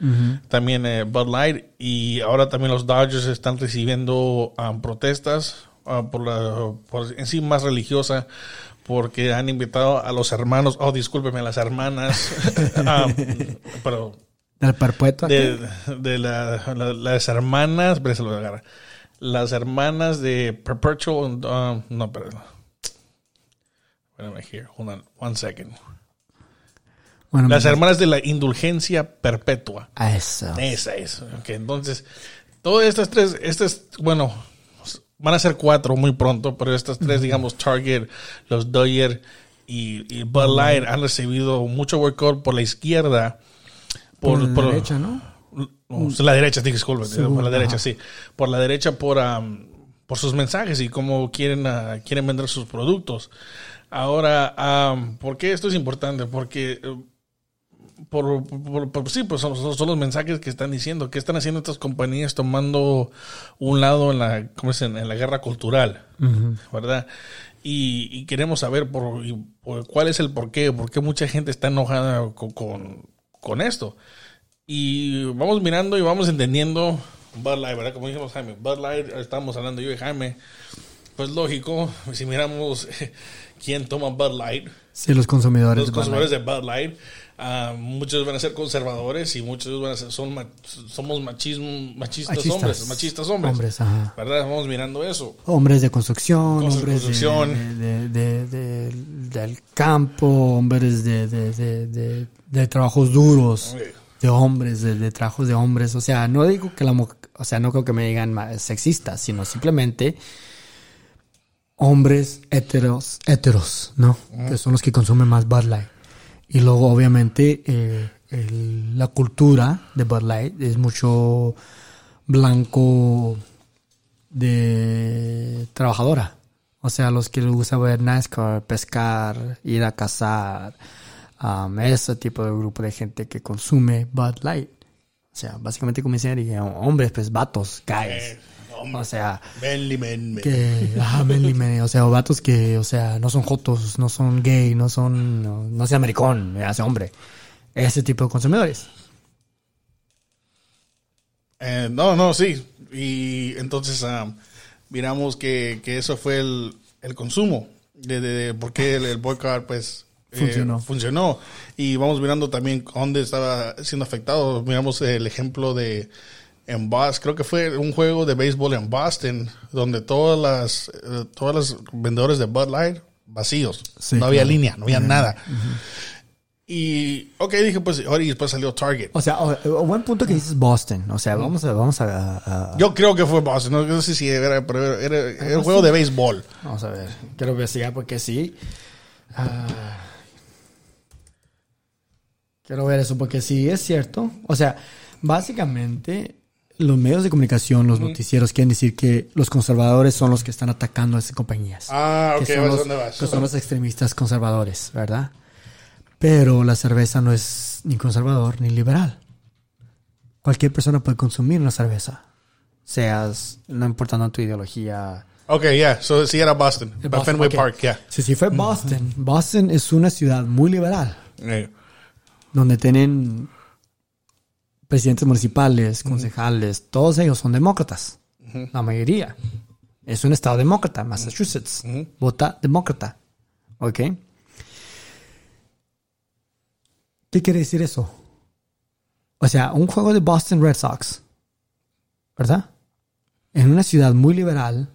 También eh, Bud Light y ahora también los Dodgers están recibiendo um, protestas ah, por la, por en sí más religiosa porque han invitado a los hermanos, oh, discúlpeme, a las hermanas, <laughs> ah, pero Del perpetuo. de, de la- la- las hermanas, pero se lo voy a agarrar. Las hermanas de Perpetual, um, no, perdón. Wait a minute here, hold on, one second. Bueno, Las hermanas de la indulgencia perpetua. a eso. Esa es. Ok, entonces, todas estas tres, estas, bueno, van a ser cuatro muy pronto, pero estas tres, digamos, Target, los Dodger y, y Bud Light han recibido mucho boicot por la izquierda. Por, Por, la por- derecha, ¿no? No, la derecha, disculpe, Según, por la derecha, sí. Por la derecha, por, por sus mensajes y cómo quieren, ah, quieren vender sus productos. Ahora, am, ¿por qué esto es importante? Porque, eh, por, por- por- sí, pues son, los mensajes que están diciendo. ¿Qué están haciendo estas compañías tomando un lado en la, ¿cómo dice? en la guerra cultural? ¿Verdad? Y, y queremos saber por, por cuál es el porqué, por qué mucha gente está enojada con, con, con esto. Y vamos mirando y vamos entendiendo Bud Light, ¿verdad? Como dijimos Jaime, Bud Light, estamos hablando yo y Jaime. Pues lógico, si miramos <laughs> quién toma Bud Light, Sí, los consumidores. los de Bud consumidores Light. de Bud Light, ah, muchos van a ser conservadores y muchos van a ser, son ma- somos machismo, machistas, Machistas. hombres, machistas hombres. Hombres, ajá. ¿Verdad? Vamos mirando eso. Hombres de construcción, hombres de- construcción. De, de- de- de- del campo, hombres de, de, de, de- de trabajos duros, de hombres, de, de trabajos de hombres. O sea, no digo que la mujer, o sea, no creo que me digan sexistas, sino simplemente hombres heteros, heteros, ¿no? Que son los que consumen más Bud Light. Y luego, obviamente, eh, el- la cultura de Bud Light es mucho blanco de trabajadora. O sea, los que les gusta ver NASCAR, pescar, ir a cazar, um, ese tipo de grupo de gente que consume Bud Light. O sea, básicamente como dicen, hombres, pues vatos, guys. O sea, men, men. que, ah, manly men, o sea, o vatos que, o sea, no son jotos, no son gay, no son, no, no sea americón, hace hombre. Ese tipo de consumidores. Eh, no, no, sí. Y entonces ah, miramos que, que eso fue el, el consumo. De, de, de por qué el, el boycott, pues. Eh, Funcionó. funcionó. Y vamos mirando también dónde estaba siendo afectado. Miramos el ejemplo de. En Boston, creo que fue un juego de béisbol en Boston, donde todas las, eh, todas las vendedores de Bud Light vacíos. Sí, no había claro. línea, no había nada. Y, ok, dije, pues, ahora y después salió Target. O sea, o- o buen punto que dices Boston. O sea, vamos a, vamos a, a- Yo creo que fue Boston, no, no sé si era, pero era, era- era un juego de béisbol. vamos a ver. Quiero investigar porque sí. Ah, quiero ver eso porque sí es cierto. O sea, básicamente los medios de comunicación, los noticieros quieren decir que los conservadores son los que están atacando a esas compañías. Ah, que ok, son vas los, dónde vas. que son los extremistas conservadores, ¿verdad? Pero la cerveza no es ni conservador ni liberal. Cualquier persona puede consumir una cerveza. Seas, no importando tu ideología. Ok, yeah, so sí era Boston, Boston, Fenway. Park, yeah. Sí, sí fue Boston. Boston es una ciudad muy liberal, Eh, donde tienen presidentes municipales, concejales, todos ellos son demócratas. la mayoría. Es un estado demócrata, Massachusetts. Vota demócrata. ¿Ok? ¿Qué quiere decir eso? O sea, un juego de Boston Red Sox, ¿verdad? En una ciudad muy liberal,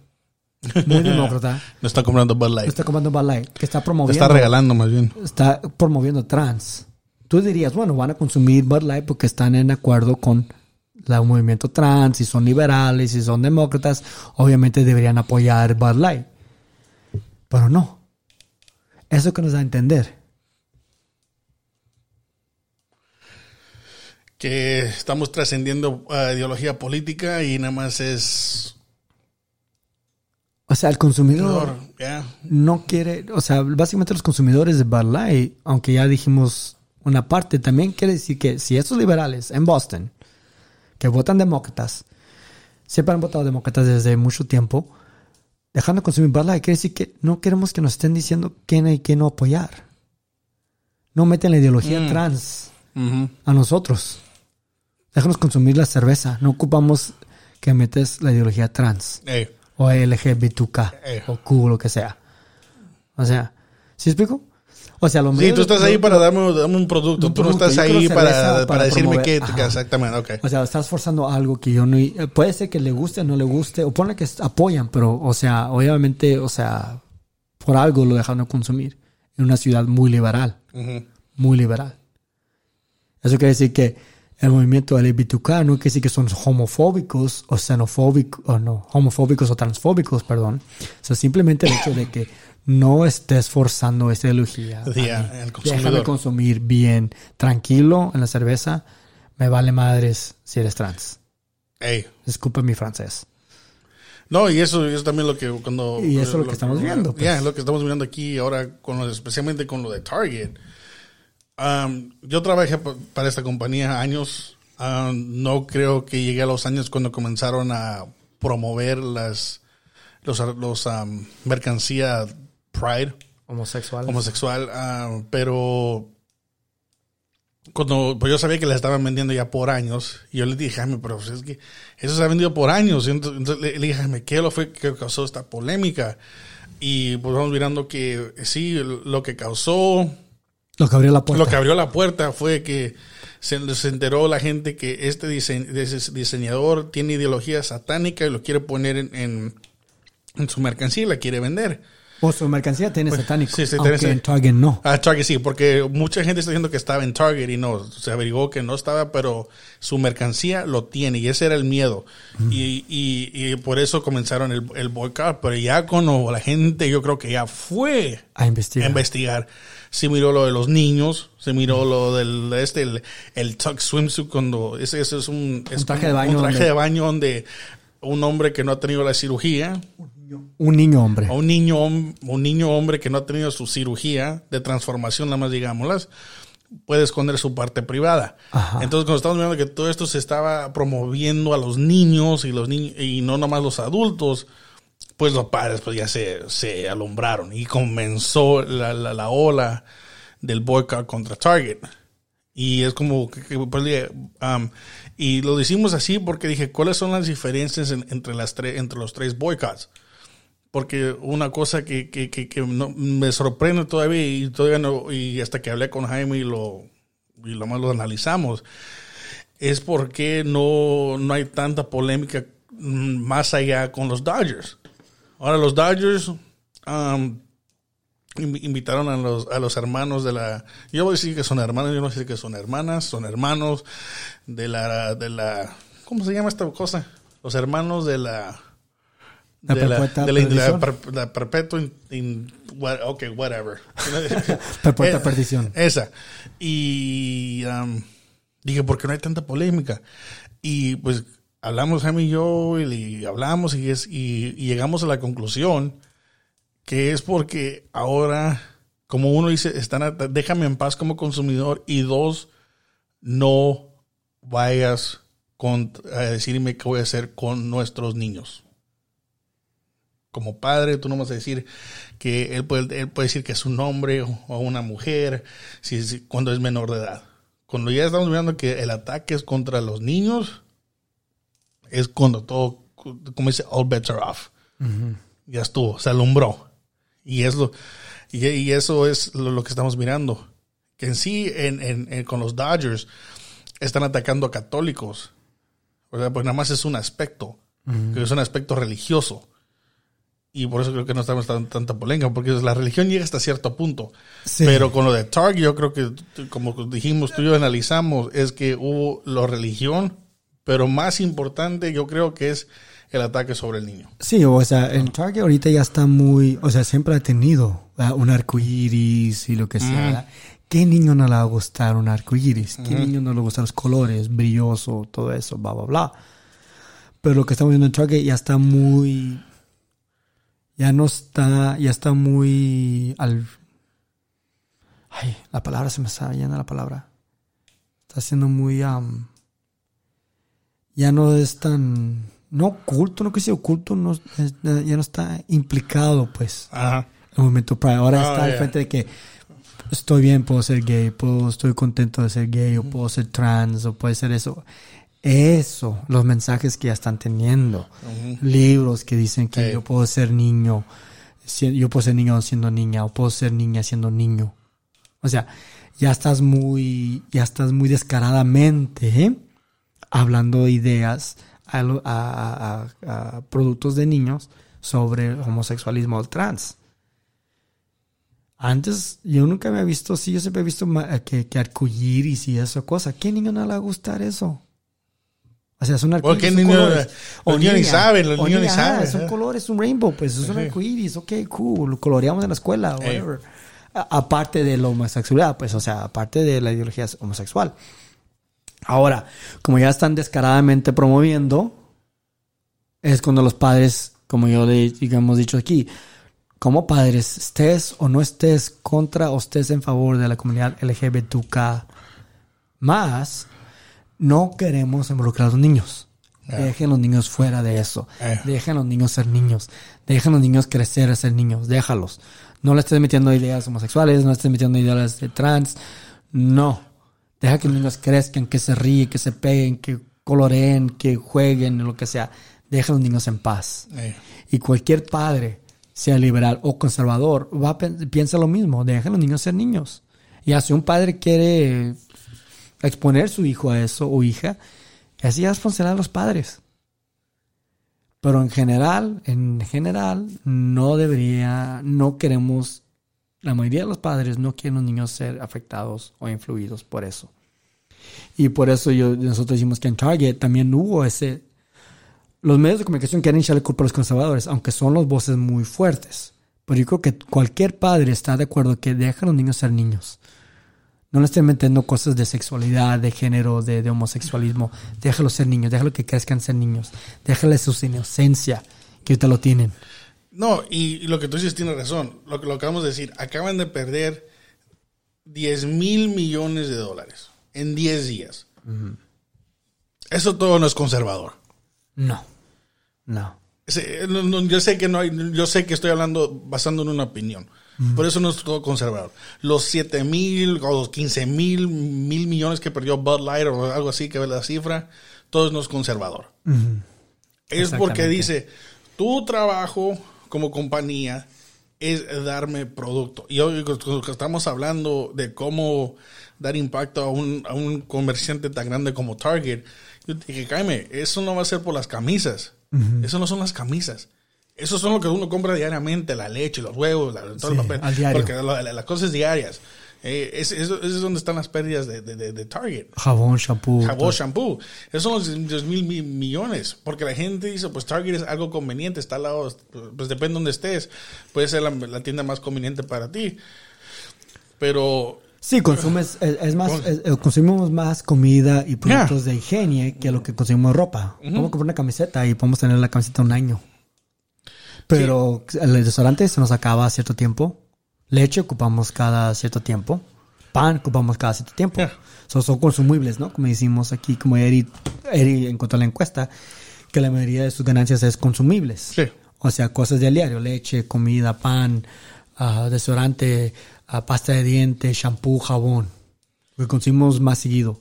muy demócrata. <laughs> no está comprando Bud Light. No está comprando Bud Light, que está Te promoviendo. está regalando más bien. está promoviendo trans. Tú dirías, bueno, van a consumir Bud Light porque están en acuerdo con el movimiento trans, si son liberales, si son demócratas, obviamente deberían apoyar Bud Light. Pero no. Eso que nos da a entender. Que estamos trascendiendo a ideología política y nada más es... O sea, el consumidor no quiere, o sea, básicamente los consumidores de Bud Light, aunque ya dijimos una parte, también quiere decir que si estos liberales en Boston, que votan demócratas, siempre han votado demócratas desde mucho tiempo, dejando de consumir Bud Light, quiere decir que no queremos que nos estén diciendo quién hay que no apoyar. No meten la ideología trans Ujú. a nosotros. Déjanos consumir la cerveza. No ocupamos que metes la ideología trans Ey. o LGBTQ o Q, lo que sea. O sea, ¿sí explico? O sea, lo Sí, tú estás ahí para darme, darme un producto. Un tú no estás Yo ahí para, para, para decirme qué. Ajá. Exactamente, ok. O sea, estás forzando algo que yo no... eh, Puede ser que le guste o no le guste, o pone que apoyan, pero, o sea, obviamente, o sea, por algo lo dejan de consumir. En una ciudad muy liberal, muy liberal. Eso quiere decir que el movimiento LGBTQ no quiere decir que son homofóbicos o xenofóbicos, o no, homofóbicos o transfóbicos, perdón. O sea, simplemente el hecho de que no estés forzando esa ideología. a Sí, a- mí. el Déjame consumir bien, tranquilo en la cerveza. Me vale madres si eres trans. Ey. Disculpe mi francés. No, y eso es también lo que cuando... Y eso es lo que estamos viendo, pues. Ya, es lo que estamos viendo aquí ahora, con lo- especialmente con lo de Target. Um, yo trabajé pa- para esta compañía años. Um, no creo que llegué a los años cuando comenzaron a promover las los, los um, mercancía Pride Homosexual. homosexual, ah, pero cuando pues yo sabía que la estaban vendiendo ya por años, y yo le dije, Jaime, pero pues es que eso se ha vendido por años. Y entonces, entonces le, le dije, Jaime, ¿qué lo fue que causó esta polémica? Y pues vamos mirando que eh, sí, lo que causó, lo que abrió la puerta. lo que abrió la puerta fue que se, se enteró la gente que este dise- diseñador tiene ideología satánica y lo quiere poner en, en, en su mercancía y la quiere vender. O su mercancía tiene satánico. Pues, sí, sí, aunque tiene- en Target no. Ah, Target sí, porque mucha gente está diciendo que estaba en Target y no, se averiguó que no estaba, pero su mercancía lo tiene y ese era el miedo. Y, y, y por eso comenzaron el, el boycott, pero ya cuando la gente yo creo que ya fue A investigar. a investigar, se miró lo de los niños, se miró lo del este, el, el tuck swimsuit cuando ese, ese es un, es traje de baño un traje donde- de baño donde un hombre que no ha tenido la cirugía Un niño hombre. a un niño, un niño hombre que no ha tenido su cirugía de transformación, nada más digámoslas, puede esconder su parte privada. Ajá. Entonces, cuando estamos viendo que todo esto se estaba promoviendo a los niños y los niños y no nomás los adultos, pues los padres pues ya se, se alumbraron y comenzó la, la, la ola del boycott contra Target. Y es como pues, um, y lo decimos así porque dije, ¿cuáles son las diferencias en- entre las tres, entre los tres boycotts? Porque una cosa que, que, que, no- me sorprende todavía y todavía no, y hasta que hablé con Jaime y lo, y lo más lo analizamos, es porque no, no hay tanta polémica mm, más allá con los Dodgers. Ahora los Dodgers um, invi- invitaron a los, a los hermanos de la... Yo voy a decir que son hermanos, yo no sé que son hermanas, son hermanos de la... De la ¿Cómo se llama esta cosa? Los hermanos de la... La de la, perpetua de la, de la perdición. per- la perpetua in- ok, whatever. <laughs> Perpetua Eh, perdición. Esa. Y um, dije, ¿por qué no hay tanta polémica? Y pues hablamos Jaime y yo y, hablamos y, es, y, y llegamos a la conclusión que es porque ahora, como uno dice, están a- déjame en paz como consumidor y dos, no vayas con, a decirme qué voy a hacer con nuestros niños. Como padre, tú no vas a decir que él puede, él puede decir que es un hombre o una mujer si, si- cuando es menor de edad. Cuando ya estamos viendo que el ataque es contra los niños, es cuando todo como dice, all bets are off. Ya estuvo, se alumbró. Y, es lo, y, eso es lo, que estamos mirando. Que en sí, en, con los Dodgers, están atacando a católicos. Pues nada más es un aspecto, que es un aspecto religioso. Y por eso creo que no estamos tan tanta polémica, porque la religión llega hasta cierto punto. Pero con lo de Target, yo creo que, como dijimos, tú y yo analizamos, es que hubo la religión, pero más importante yo creo que es el ataque sobre el niño. Sí, o sea, en Target ahorita ya está muy, o sea, siempre ha tenido un arco iris y lo que sea. ¿Qué niño no le va a gustar un arco iris? ¿Qué niño no le gustan los colores, brilloso, todo eso, bla, bla, bla? Pero lo que estamos viendo en Target ya está muy ya no está, ya está muy al... Ay, la palabra se me está yendo la palabra. Está siendo muy... ya no es tan... No oculto, no que sea oculto, no, ya no está implicado, pues. Ajá. El momento Ahora ah, está al frente de que estoy bien, puedo ser gay, puedo, estoy contento de ser gay, o puedo ser trans, o puede ser eso. Eso, los mensajes que ya están teniendo. Libros que dicen que yo puedo ser niño, yo puedo ser niño siendo niña, o puedo ser niña siendo niño. O sea, ya estás muy, ya estás muy descaradamente ¿eh? hablando ideas a, productos de niños sobre homosexualismo o trans. Antes, yo nunca había visto, sí, yo siempre he visto que, que arcoíris y eso cosa. ¿Qué niño no le va a gustar eso? O sea, son arcoíris. Porque niño, los niños ni saben, los niños ni saben. Son colores, un rainbow, pues, es un arcoíris, ok, cool, lo coloreamos en la escuela, whatever. Aparte de la homosexualidad, pues, o sea, aparte de la ideología homosexual. Ahora, como ya están descaradamente promoviendo, es cuando los padres, como yo le digamos dicho aquí, como padres, estés o no estés contra o estés en favor de la comunidad LGBTQ más, no queremos involucrar a los niños. Dejen los niños fuera de eso. Dejen los niños ser niños. Dejen los niños crecer a ser niños. Déjalos. No le estés metiendo ideas homosexuales, no le estés metiendo ideas de trans. No. Deja que los niños crezcan, que se ríen, que se peguen, que coloreen, que jueguen, lo que sea. Deja a los niños en paz. Y cualquier padre, sea liberal o conservador, va a piensa lo mismo. Deja a los niños ser niños. Y si un padre quiere exponer su hijo a eso o hija, así es responsabilidad de los padres. Pero en general, en general, no debería, no queremos, la mayoría de los padres no quieren los niños ser afectados o influidos por eso. Y por eso yo, nosotros decimos que en Target también hubo ese, los medios de comunicación quieren echarle culpa a los conservadores, aunque son los voces muy fuertes. Pero yo creo que cualquier padre está de acuerdo que deja a los niños ser niños. No le estén metiendo cosas de sexualidad, de género, de, homosexualismo. Déjalos ser niños, déjalos que crezcan ser niños. Déjales su inocencia, que ahorita lo tienen. No, y, lo que tú dices tiene razón. Lo que lo acabamos de decir, acaban de perder 10 mil millones de dólares en 10 días. Eso todo no es conservador. No, no. yo sé que no hay, yo sé que estoy hablando basando en una opinión. Por eso no es todo conservador. Los 7 mil o los 15 mil, mil millones que perdió Bud Light o algo así que ve la cifra, todo no es conservador. Es porque dice, tu trabajo como compañía es darme producto. Y hoy estamos hablando de cómo dar impacto a un, a un comerciante tan grande como Target, yo dije, cáeme, eso no va a ser por las camisas. Eso no son las camisas. Eso son lo que uno compra diariamente, la leche, los huevos, todo el papel. Porque las cosas diarias. Eh, es donde están las pérdidas de, de, Target. Jabón, shampoo. Jabón, shampoo. Esos son los 10 mil millones. Porque la gente dice, pues Target es algo conveniente, está al lado, pues depende de donde estés. Puede ser la, tienda más conveniente para ti. Pero... Sí, consumes, <laughs> es, más, consumimos más comida y productos de higiene que lo que consumimos ropa. Podemos comprar una camiseta y podemos tener la camiseta un año. Pero el restaurante se nos acaba a cierto tiempo. Leche ocupamos cada cierto tiempo. Pan ocupamos cada cierto tiempo. son consumibles, ¿no? Como decimos aquí, como Eri, Eri encontró la encuesta, que la mayoría de sus ganancias es consumibles. Sí. O sea, cosas del diario, leche, comida, pan, uh, desodorante, ah, pasta de dientes, shampoo, jabón. Lo consumimos más seguido.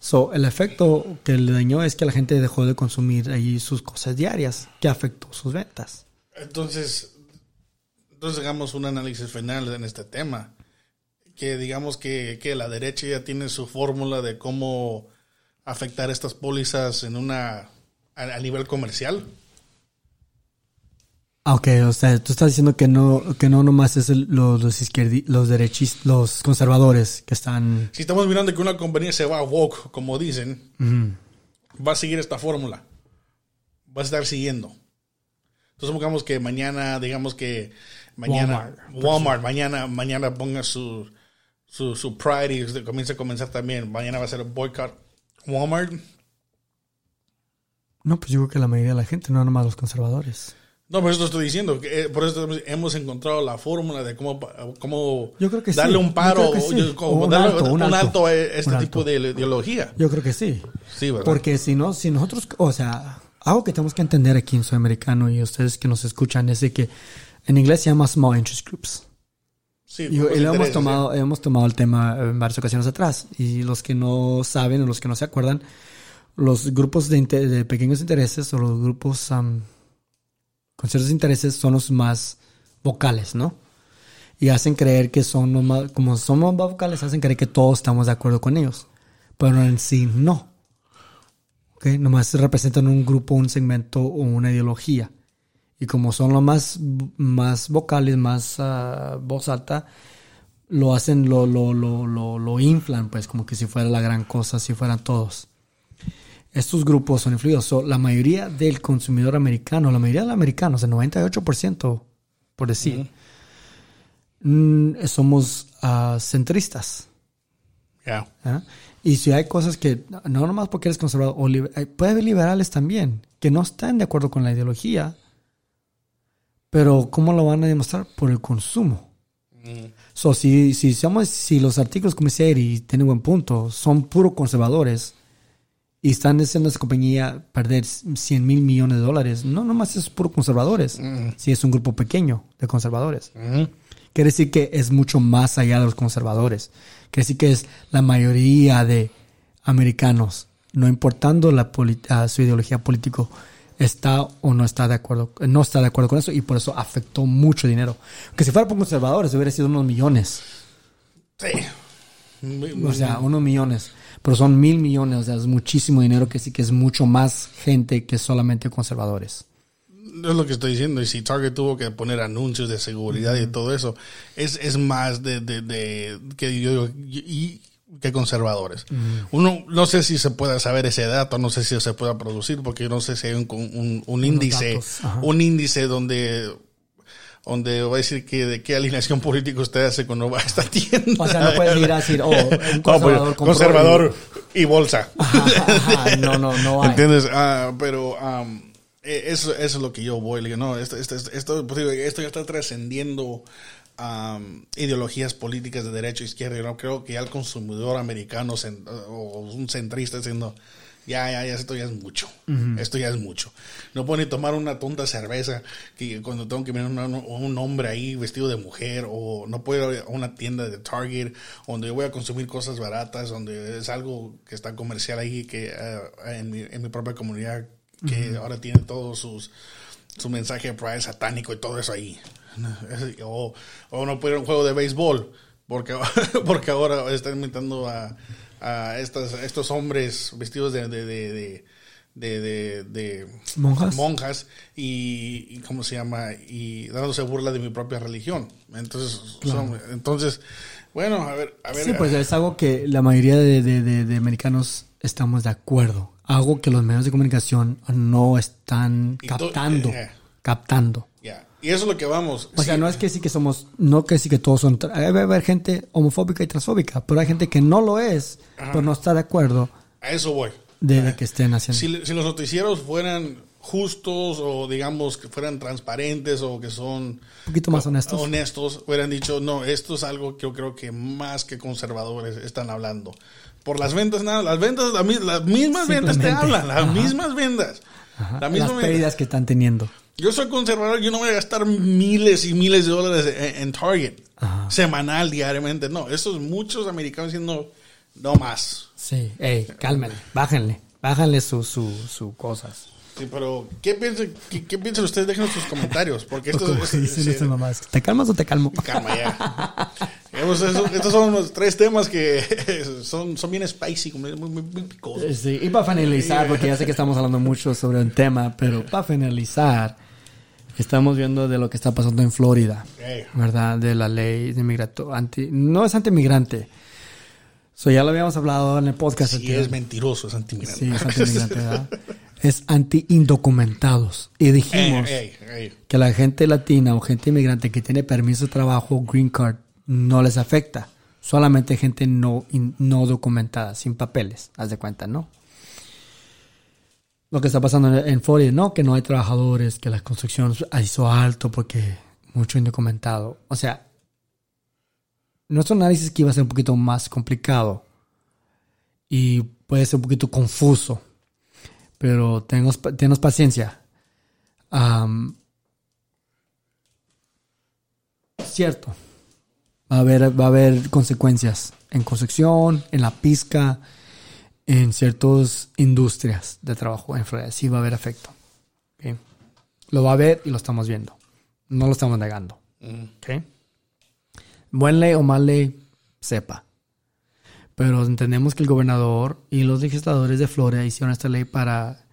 So, el efecto que le dañó es que la gente dejó de consumir ahí sus cosas diarias, que afectó sus ventas. Entonces, entonces hagamos un análisis final en este tema. Que digamos que, que la derecha ya tiene su fórmula de cómo afectar estas pólizas en una a, nivel comercial. Ah, ok, o sea, tú estás diciendo que no, que no nomás es los, los los derechistas, los conservadores que están... Si estamos mirando que una compañía se va a woke, como dicen, va a seguir esta fórmula. Va a estar siguiendo. Entonces, digamos que mañana, digamos que mañana Walmart, mañana, mañana ponga su, su, su Pride y comienza a comenzar también. Mañana va a ser el boycott Walmart. No, pues yo creo que la mayoría de la gente, no nomás los conservadores. No, por eso estoy diciendo, que, eh, por eso hemos encontrado la fórmula de cómo, cómo yo creo que darle un paro, un, darle alto, un, alto, a este tipo de ideología. Yo creo que sí. Sí, ¿verdad? Porque si no, si nosotros, o sea, algo que tenemos que entender aquí en Sudamericano y ustedes que nos escuchan es de que en inglés se llama Small Interest Groups. Sí, y, y hemos tomado, hemos tomado el tema en varias ocasiones atrás. Y los que no saben o los que no se acuerdan, los grupos de, pequeños intereses o los grupos con ciertos intereses son los más vocales, ¿no? Y hacen creer que son los más, como somos más vocales, hacen creer que todos estamos de acuerdo con ellos. Pero en sí no. ¿Ok? Nomás representan un grupo, un segmento o una ideología. Y como son los más, más vocales, más uh, voz alta, lo hacen, lo, lo, lo, lo, lo inflan, pues como que si fuera la gran cosa, si fueran todos estos grupos son influidos. la mayoría del consumidor americano, la mayoría de los americanos, el 98%, por decir, mm, somos uh, centristas. ¿Ah? Y si hay cosas que, no nomás porque eres conservador, puede haber liberales también, que no están de acuerdo con la ideología, pero ¿cómo lo van a demostrar? Por el consumo. Mm. So, si, si, somos, si los artículos como dice y tienen buen punto, son puro conservadores, y están haciendo esa compañía perder 100 mil millones de dólares. No, nomás es puro conservadores. Mm. Si es un grupo pequeño de conservadores. Mm. Quiere decir que es mucho más allá de los conservadores. Quiere decir que es la mayoría de americanos, no importando la ah, su ideología política, está o no está de acuerdo, no está de acuerdo con eso y por eso afectó mucho dinero. Que si fuera por conservadores hubiera sido unos millones. Sí. O sea, unos millones pero son mil millones, o sea, es muchísimo dinero que sí que es mucho más gente que solamente conservadores. Es lo que estoy diciendo, y si Target tuvo que poner anuncios de seguridad y todo eso, es, es más de, de, que yo y, que conservadores. Uno, no sé si se pueda saber ese dato, no sé si se pueda producir, porque no sé si hay un, un, índice, un índice donde donde va a decir que de qué alineación política usted hace cuando va a esta tienda. O sea, no puedes ir a decir, oh, <laughs> un pues, conservador, conservador y... bolsa. no, no, no <laughs> hay. ¿Entiendes? Ah, pero e, eso, eso, es lo que yo voy. Le digo, no, esto, esto, esto, pues, esto ya está trascendiendo ideologías políticas de derecha e izquierda. Yo no creo que ya el consumidor americano o un centrista diciendo ya, ya, ya, esto ya es mucho. Esto ya es mucho. No puedo ni tomar una tonta cerveza que cuando tengo que mirar un hombre ahí vestido de mujer o no puedo ir a una tienda de Target donde yo voy a consumir cosas baratas, donde es algo que está comercial ahí que eh, en, mi, en, mi, propia comunidad que ahora tiene todos sus su mensaje de pride satánico y todo eso ahí. <laughs> O, o no a un juego de béisbol porque, <laughs> porque ahora están inventando a a estas, estos hombres vestidos de, de, de, de, de monjas, monjas y, cómo se llama y dándose burla de mi propia religión. Entonces, entonces, bueno, a ver, a ver. Sí, pues es algo que la mayoría de, americanos estamos de acuerdo. Algo que los medios de comunicación no están captando, eh, captando. Y eso es lo que vamos. O sea, no es que sí que somos, no que sí que todos son, hay haber gente homofóbica y transfóbica, pero hay gente que no lo es, pero no está de acuerdo. A eso voy. De que estén haciendo. Si, si, los noticieros fueran justos o digamos que fueran transparentes o que son un poquito más honestos. Honestos, hubieran dicho, no, esto es algo que yo creo que más que conservadores están hablando. Por las ventas, nada, las ventas, las, mismas ventas te hablan, las mismas ventas. las pérdidas que están teniendo. Yo soy conservador, yo no voy a gastar miles y miles de dólares en, Target, semanal, diariamente. No, estos muchos americanos diciendo, no más. Sí, ey, cálmenle, bájenle, bájenle sus su, su cosas. Sí, pero ¿qué piensan, qué, qué piensan ustedes? Déjenos sus comentarios, porque esto es... dicen sí, mamás, ¿Te calmas o te calmo? <laughs> Calma ya. Digamos, eso- estos son los tres temas que <laughs> son, son bien spicy, muy, muy, muy picosos. Sí, y para finalizar, porque ya sé que estamos hablando mucho sobre un tema, pero para finalizar, estamos viendo de lo que está pasando en Florida. ¿verdad? De la ley de migrato anti, no es antimigrante. So, ya lo habíamos hablado en el podcast. Sí, anterior. es mentiroso, es antimigrante. Sí, es antimigrante, ¿verdad? <laughs> Es anti-indocumentados. Y dijimos Ey, ey, ey. que la gente latina o gente inmigrante que tiene permiso de trabajo, green card, no les afecta. Solamente gente no, in- no documentada, sin papeles, haz de cuenta, ¿no? Lo que está pasando en- en Florida, no, que no hay trabajadores, que la construcción hizo alto porque mucho indocumentado. O sea, nuestro análisis que iba a ser un poquito más complicado y puede ser un poquito confuso, pero tenemos, tenemos paciencia. Cierto. Va a haber, va a haber consecuencias en construcción, en la pizca, en ciertas industrias de trabajo en Florida. Sí va a haber efecto. Lo va a haber y lo estamos viendo. No lo estamos negando. ¿ok? Buen ley o mal ley, sepa. Pero entendemos que el gobernador y los legisladores de Florida hicieron esta ley para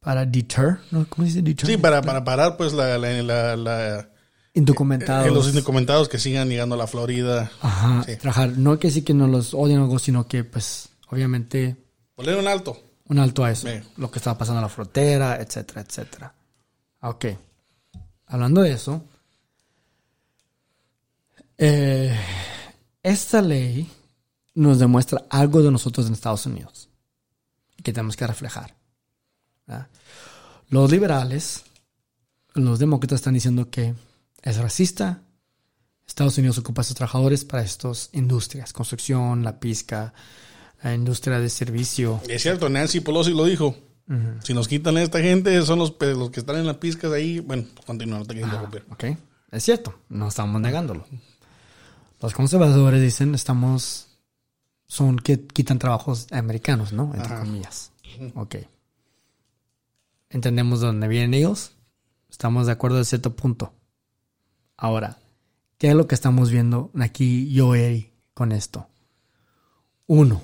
para deter, ¿no? ¿cómo se dice deter? Sí, para, para parar, pues, la, la, la, la- Indocumentados. eh, los indocumentados que sigan llegando a la Florida. Ajá, Sí. trabajar. No que sí que no los odian o algo, sino que, pues, obviamente, Poner un alto. un alto a eso. Sí. Lo que estaba pasando en la frontera, etcétera, etcétera. Ok. Hablando de eso, eh, esta ley nos demuestra algo de nosotros en Estados Unidos que tenemos que reflejar. ¿verdad? Los liberales, los demócratas están diciendo que es racista. Estados Unidos ocupa a sus trabajadores para estas industrias, construcción, la pizca, la industria de servicio. Es cierto, Nancy Pelosi lo dijo. Si nos quitan a esta gente, son los, los que están en las pizcas ahí. Bueno, continúa, no te quiero interrumpir. Ok, es cierto, no estamos negándolo. Los conservadores dicen estamos son que quitan trabajos americanos, ¿no? Entre Ajá. comillas. Ok. Entendemos de dónde vienen ellos. Estamos de acuerdo a cierto punto. Ahora, ¿qué es lo que estamos viendo aquí yo, Eri, con esto? Uno.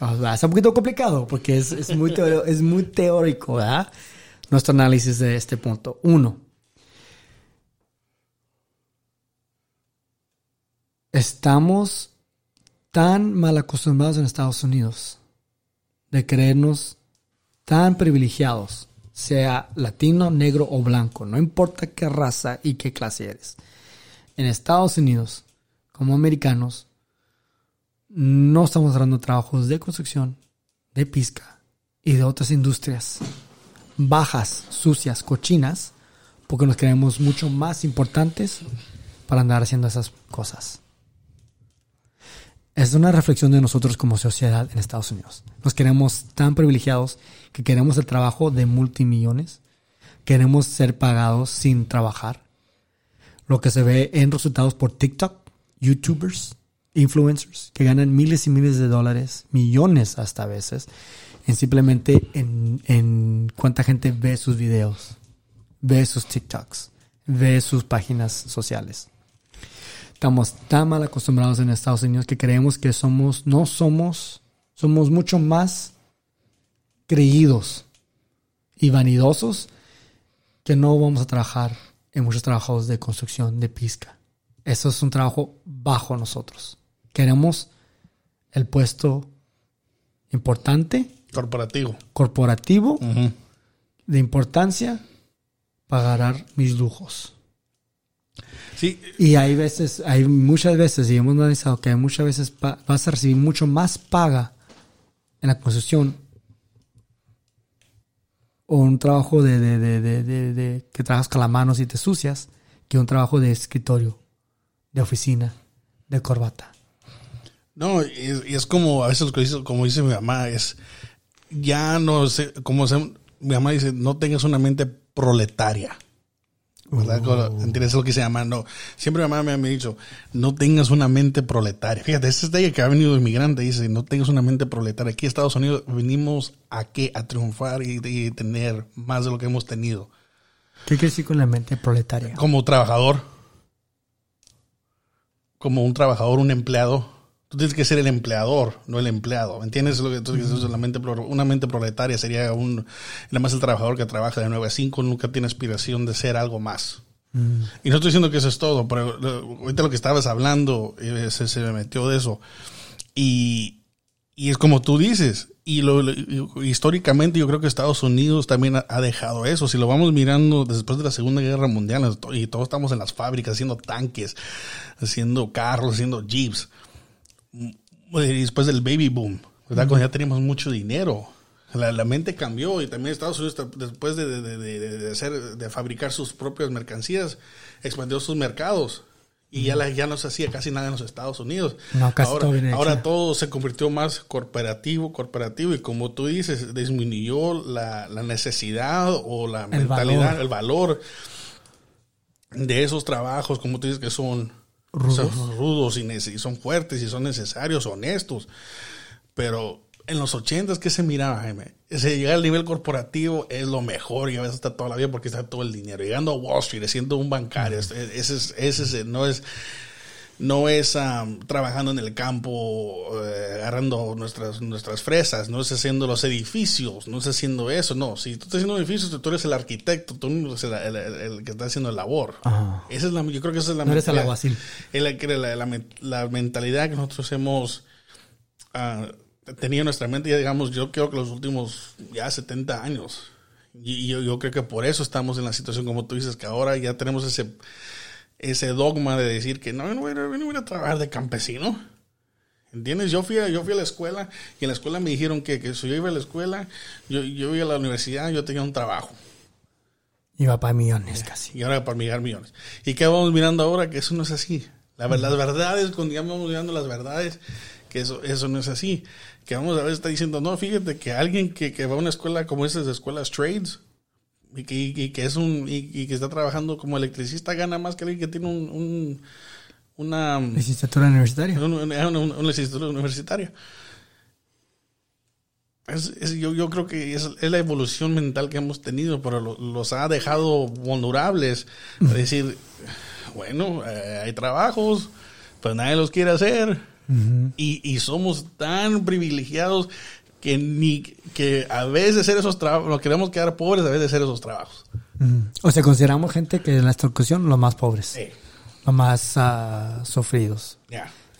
O sea, Es un poquito complicado porque es, es muy, teórico, es muy teórico, ¿verdad? Nuestro análisis de este punto. Uno. Estamos tan mal acostumbrados en Estados Unidos de creernos tan privilegiados, sea latino, negro o blanco, no importa qué raza y qué clase eres. En Estados Unidos, como americanos, no estamos dando trabajos de construcción, de pizca y de otras industrias bajas, sucias, cochinas, porque nos creemos mucho más importantes para andar haciendo esas cosas. Es una reflexión de nosotros como sociedad en Estados Unidos. Nos queremos tan privilegiados que queremos el trabajo de multimillones, queremos ser pagados sin trabajar. Lo que se ve en resultados por TikTok, YouTubers, influencers que ganan miles y miles de dólares, millones hasta veces, en simplemente en, en cuánta gente ve sus videos, ve sus TikToks, ve sus páginas sociales. Estamos tan mal acostumbrados en Estados Unidos que creemos que somos, no somos, somos mucho más creídos y vanidosos que no vamos a trabajar en muchos trabajos de construcción, de pizca. Eso es un trabajo bajo nosotros. Queremos el puesto importante, Corporativo. corporativo, de importancia, para ganar mis lujos. Sí, Y hay veces, hay muchas veces, y hemos analizado que hay muchas veces vas a recibir mucho más paga en la construcción o un trabajo de, de, de, de, que trabajas con las manos y te sucias que un trabajo de escritorio, de oficina, de corbata. No, y es, y es como a veces como dice mi mamá, es ya no sé, como se, mi mamá dice, no tengas una mente proletaria. ¿Verdad? Uh. ¿Entiendes lo que se llama? No. Siempre mi mamá me ha dicho, no tengas una mente proletaria. Fíjate, ese es de ella que ha venido inmigrante, dice, no tengas una mente proletaria. Aquí en Estados Unidos venimos a qué? A triunfar y, y tener más de lo que hemos tenido. ¿Qué quiere decir con la mente proletaria? Como trabajador, como un trabajador, un empleado. Tú tienes que ser el empleador, no el empleado. ¿Me entiendes lo que tú dices? La mente, una mente proletaria sería un, nada más el trabajador que trabaja de 9 a 5, nunca tiene aspiración de ser algo más. Mm. Y no estoy diciendo que eso es todo, pero lo- ahorita lo que estabas hablando eh, se, se me metió de eso. Y, y es como tú dices, y lo, históricamente yo creo que Estados Unidos también ha, ha dejado eso. Si lo vamos mirando después de la Segunda Guerra Mundial, y todos estamos en las fábricas haciendo tanques, haciendo carros, haciendo jeeps. Después del baby boom, ¿verdad? Cuando ya teníamos mucho dinero. La, la mente cambió y también Estados Unidos después de, de, de, de- de hacer, de fabricar sus propias mercancías, expandió sus mercados. Y ya, la- ya no se hacía casi nada en los Estados Unidos. No, casi ahora, todo ahora todo se convirtió más corporativo, corporativo. Y como tú dices, disminuyó la, la necesidad o la El mentalidad, valor. el valor de esos trabajos, como tú dices, que son Rudos. son rudos y, son fuertes y son necesarios, honestos. Pero en los ochentas, ¿qué se miraba, Jaime? Ese llegar al nivel corporativo es lo mejor y a veces está toda la vida porque está todo el dinero. Llegando a Wall Street, siendo un bancario, ese es, ese es- no es, no es am, trabajando en el campo, eh, agarrando nuestras, nuestras fresas, no es haciendo los edificios, no es haciendo eso, no. Si tú estás haciendo edificios, tú eres el arquitecto, tú eres el, el- el- el que está haciendo la labor. Ajá. Esa es la, yo creo que esa es la No eres el mentalidad- la, la, la men- la mentalidad que nosotros hemos ah, tenido en nuestra mente, ya digamos, yo creo que los últimos ya 70 años. Y, y yo, yo creo que por eso estamos en la situación, como tú dices, que ahora ya tenemos ese, ese dogma de decir que no, yo no voy a, yo no voy a trabajar de campesino. ¿Entiendes? Yo fui, a, yo fui a la escuela y en la escuela me dijeron que, que si yo iba a la escuela, yo, yo iba a la universidad, yo tenía un trabajo. Iba para millones casi. Y ahora para mirar millones. ¿Y qué vamos mirando ahora? Que eso no es así. La, las verdades, cuando ya vamos mirando las verdades, que eso, eso no es así. Que vamos a ver, está diciendo, no, fíjate que alguien que, que va a una escuela como esas escuelas trades, y que, y que es un, y, y que está trabajando como electricista, gana más que alguien que tiene un, un- una, Licenciatura universitaria. una, una- una- licenciatura universitaria. Es- es- yo, yo creo que es, es la evolución mental que hemos tenido, pero lo- los ha dejado vulnerables. A decir, bueno, eh, hay trabajos, pero nadie los quiere hacer. y, y somos tan privilegiados que ni que a veces hacer esos trabajos, nos queremos quedar pobres a veces de hacer esos trabajos. Mm. O sea, consideramos gente que en la educación los más pobres, Sí, los más ah, sufridos.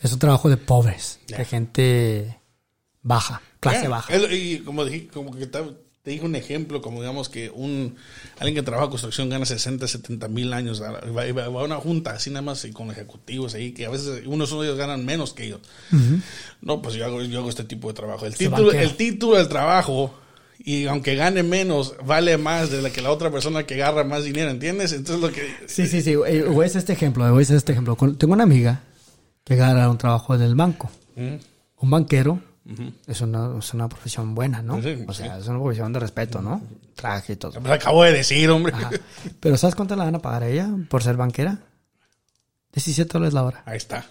Es un trabajo de pobres, de gente baja, clase baja. y como dije, como que te, dije un ejemplo, como digamos que un alguien que trabaja en construcción gana 60, 70 mil años, va, a una junta así nada más y con ejecutivos ahí, que a veces unos de ellos ganan menos que ellos. No, pues yo hago, yo hago este tipo de trabajo. El Se título, banquea. el título del trabajo, y aunque gane menos, vale más de la que la otra persona que agarra más dinero, ¿entiendes? Entonces lo que... Sí, sí, sí. eh, Voy a hacer este ejemplo. Voy a hacer este ejemplo. Tengo una amiga que gana un trabajo en el banco. Mm, Un banquero es, una, es una profesión buena, ¿no? Sí, o sea, es una profesión de respeto, ¿no? Traje y todo. pues acabo de decir, hombre. Ajá. Pero ¿sabes cuánto le van a pagar a ella por ser banquera? 17 dólares la hora. Ahí está.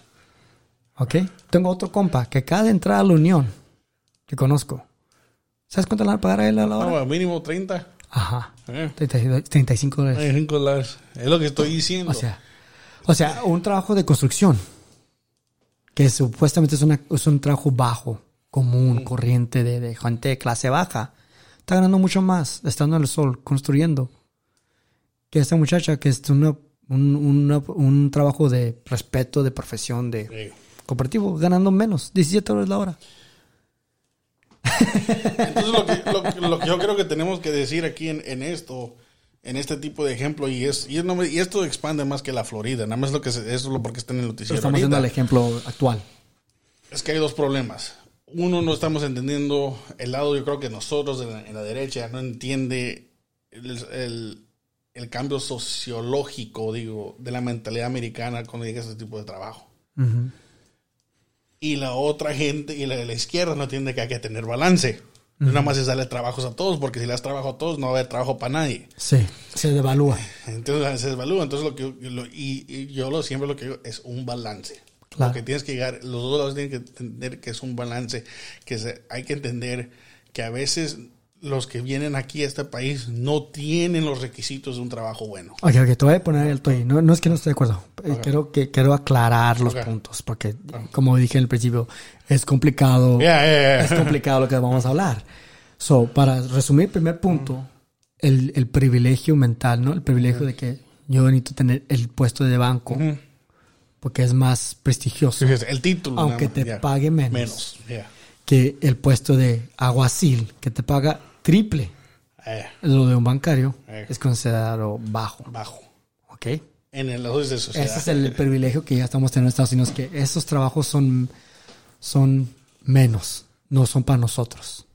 ¿Ok? Tengo otro compa que acaba de entrar a la Unión, que conozco. ¿Sabes cuánto le van a pagar a él a la hora? No, mínimo 30. Ajá. Eh, 32 35 dólares. 5 dólares. Es lo que estoy diciendo. O sea, o sea, un trabajo de construcción, que supuestamente es, una, es un trabajo bajo, común, corriente de, de gente de clase baja, está ganando mucho más estando en el sol, construyendo, que esta muchacha que es una, un, una- un trabajo de respeto, de profesión, de Sí. cooperativo, ganando menos, 17 dólares la hora. Entonces, lo que, lo, que- lo que yo creo que tenemos que decir aquí en, en esto, en este tipo de ejemplo, y es y, no esto expande más que la Florida, nada más lo que se- eso es lo porque está en el Pero noticiero. estamos viendo ahorita. el ejemplo actual. Es que hay dos problemas. Uno, no estamos entendiendo el lado, yo creo que nosotros en la, en la derecha no entiende el, el- el cambio sociológico, digo, de la mentalidad americana cuando llega a este tipo de trabajo. Y la otra gente, y la de la izquierda no entiende que hay que tener balance. No nada más es darle trabajos a todos, porque si le das trabajo a todos, no va a haber trabajo para nadie. Sí, se devalúa. Entonces se devalúa. Entonces lo que lo- y, y yo lo, siempre lo que digo es un balance. Claro. Lo que tienes que llegar, los dos lados tienen que entender que es un balance, que se- hay que entender que a veces los que vienen aquí a este país no tienen los requisitos de un trabajo bueno. Ok, ok, te voy a poner el ahí. No, no es que no esté de acuerdo. Eh, Ok. Quiero, que, quiero aclarar los Ok. puntos, porque como dije en el principio, es complicado. Yeah, yeah, yeah. Es complicado lo que vamos a hablar. So, para resumir, primer punto, el, el privilegio mental, ¿no? El privilegio de que yo necesito tener el puesto de banco. Porque es más prestigioso el título. Aunque te pague menos. Menos. yeah. que el puesto de aguacil, que te paga triple Eh, lo de un bancario, Eh. es considerado bajo. bajo. ¿Ok? En el lado de sociedad. Ese es el privilegio que ya estamos teniendo en Estados Unidos, que esos trabajos son, son menos, no son para nosotros.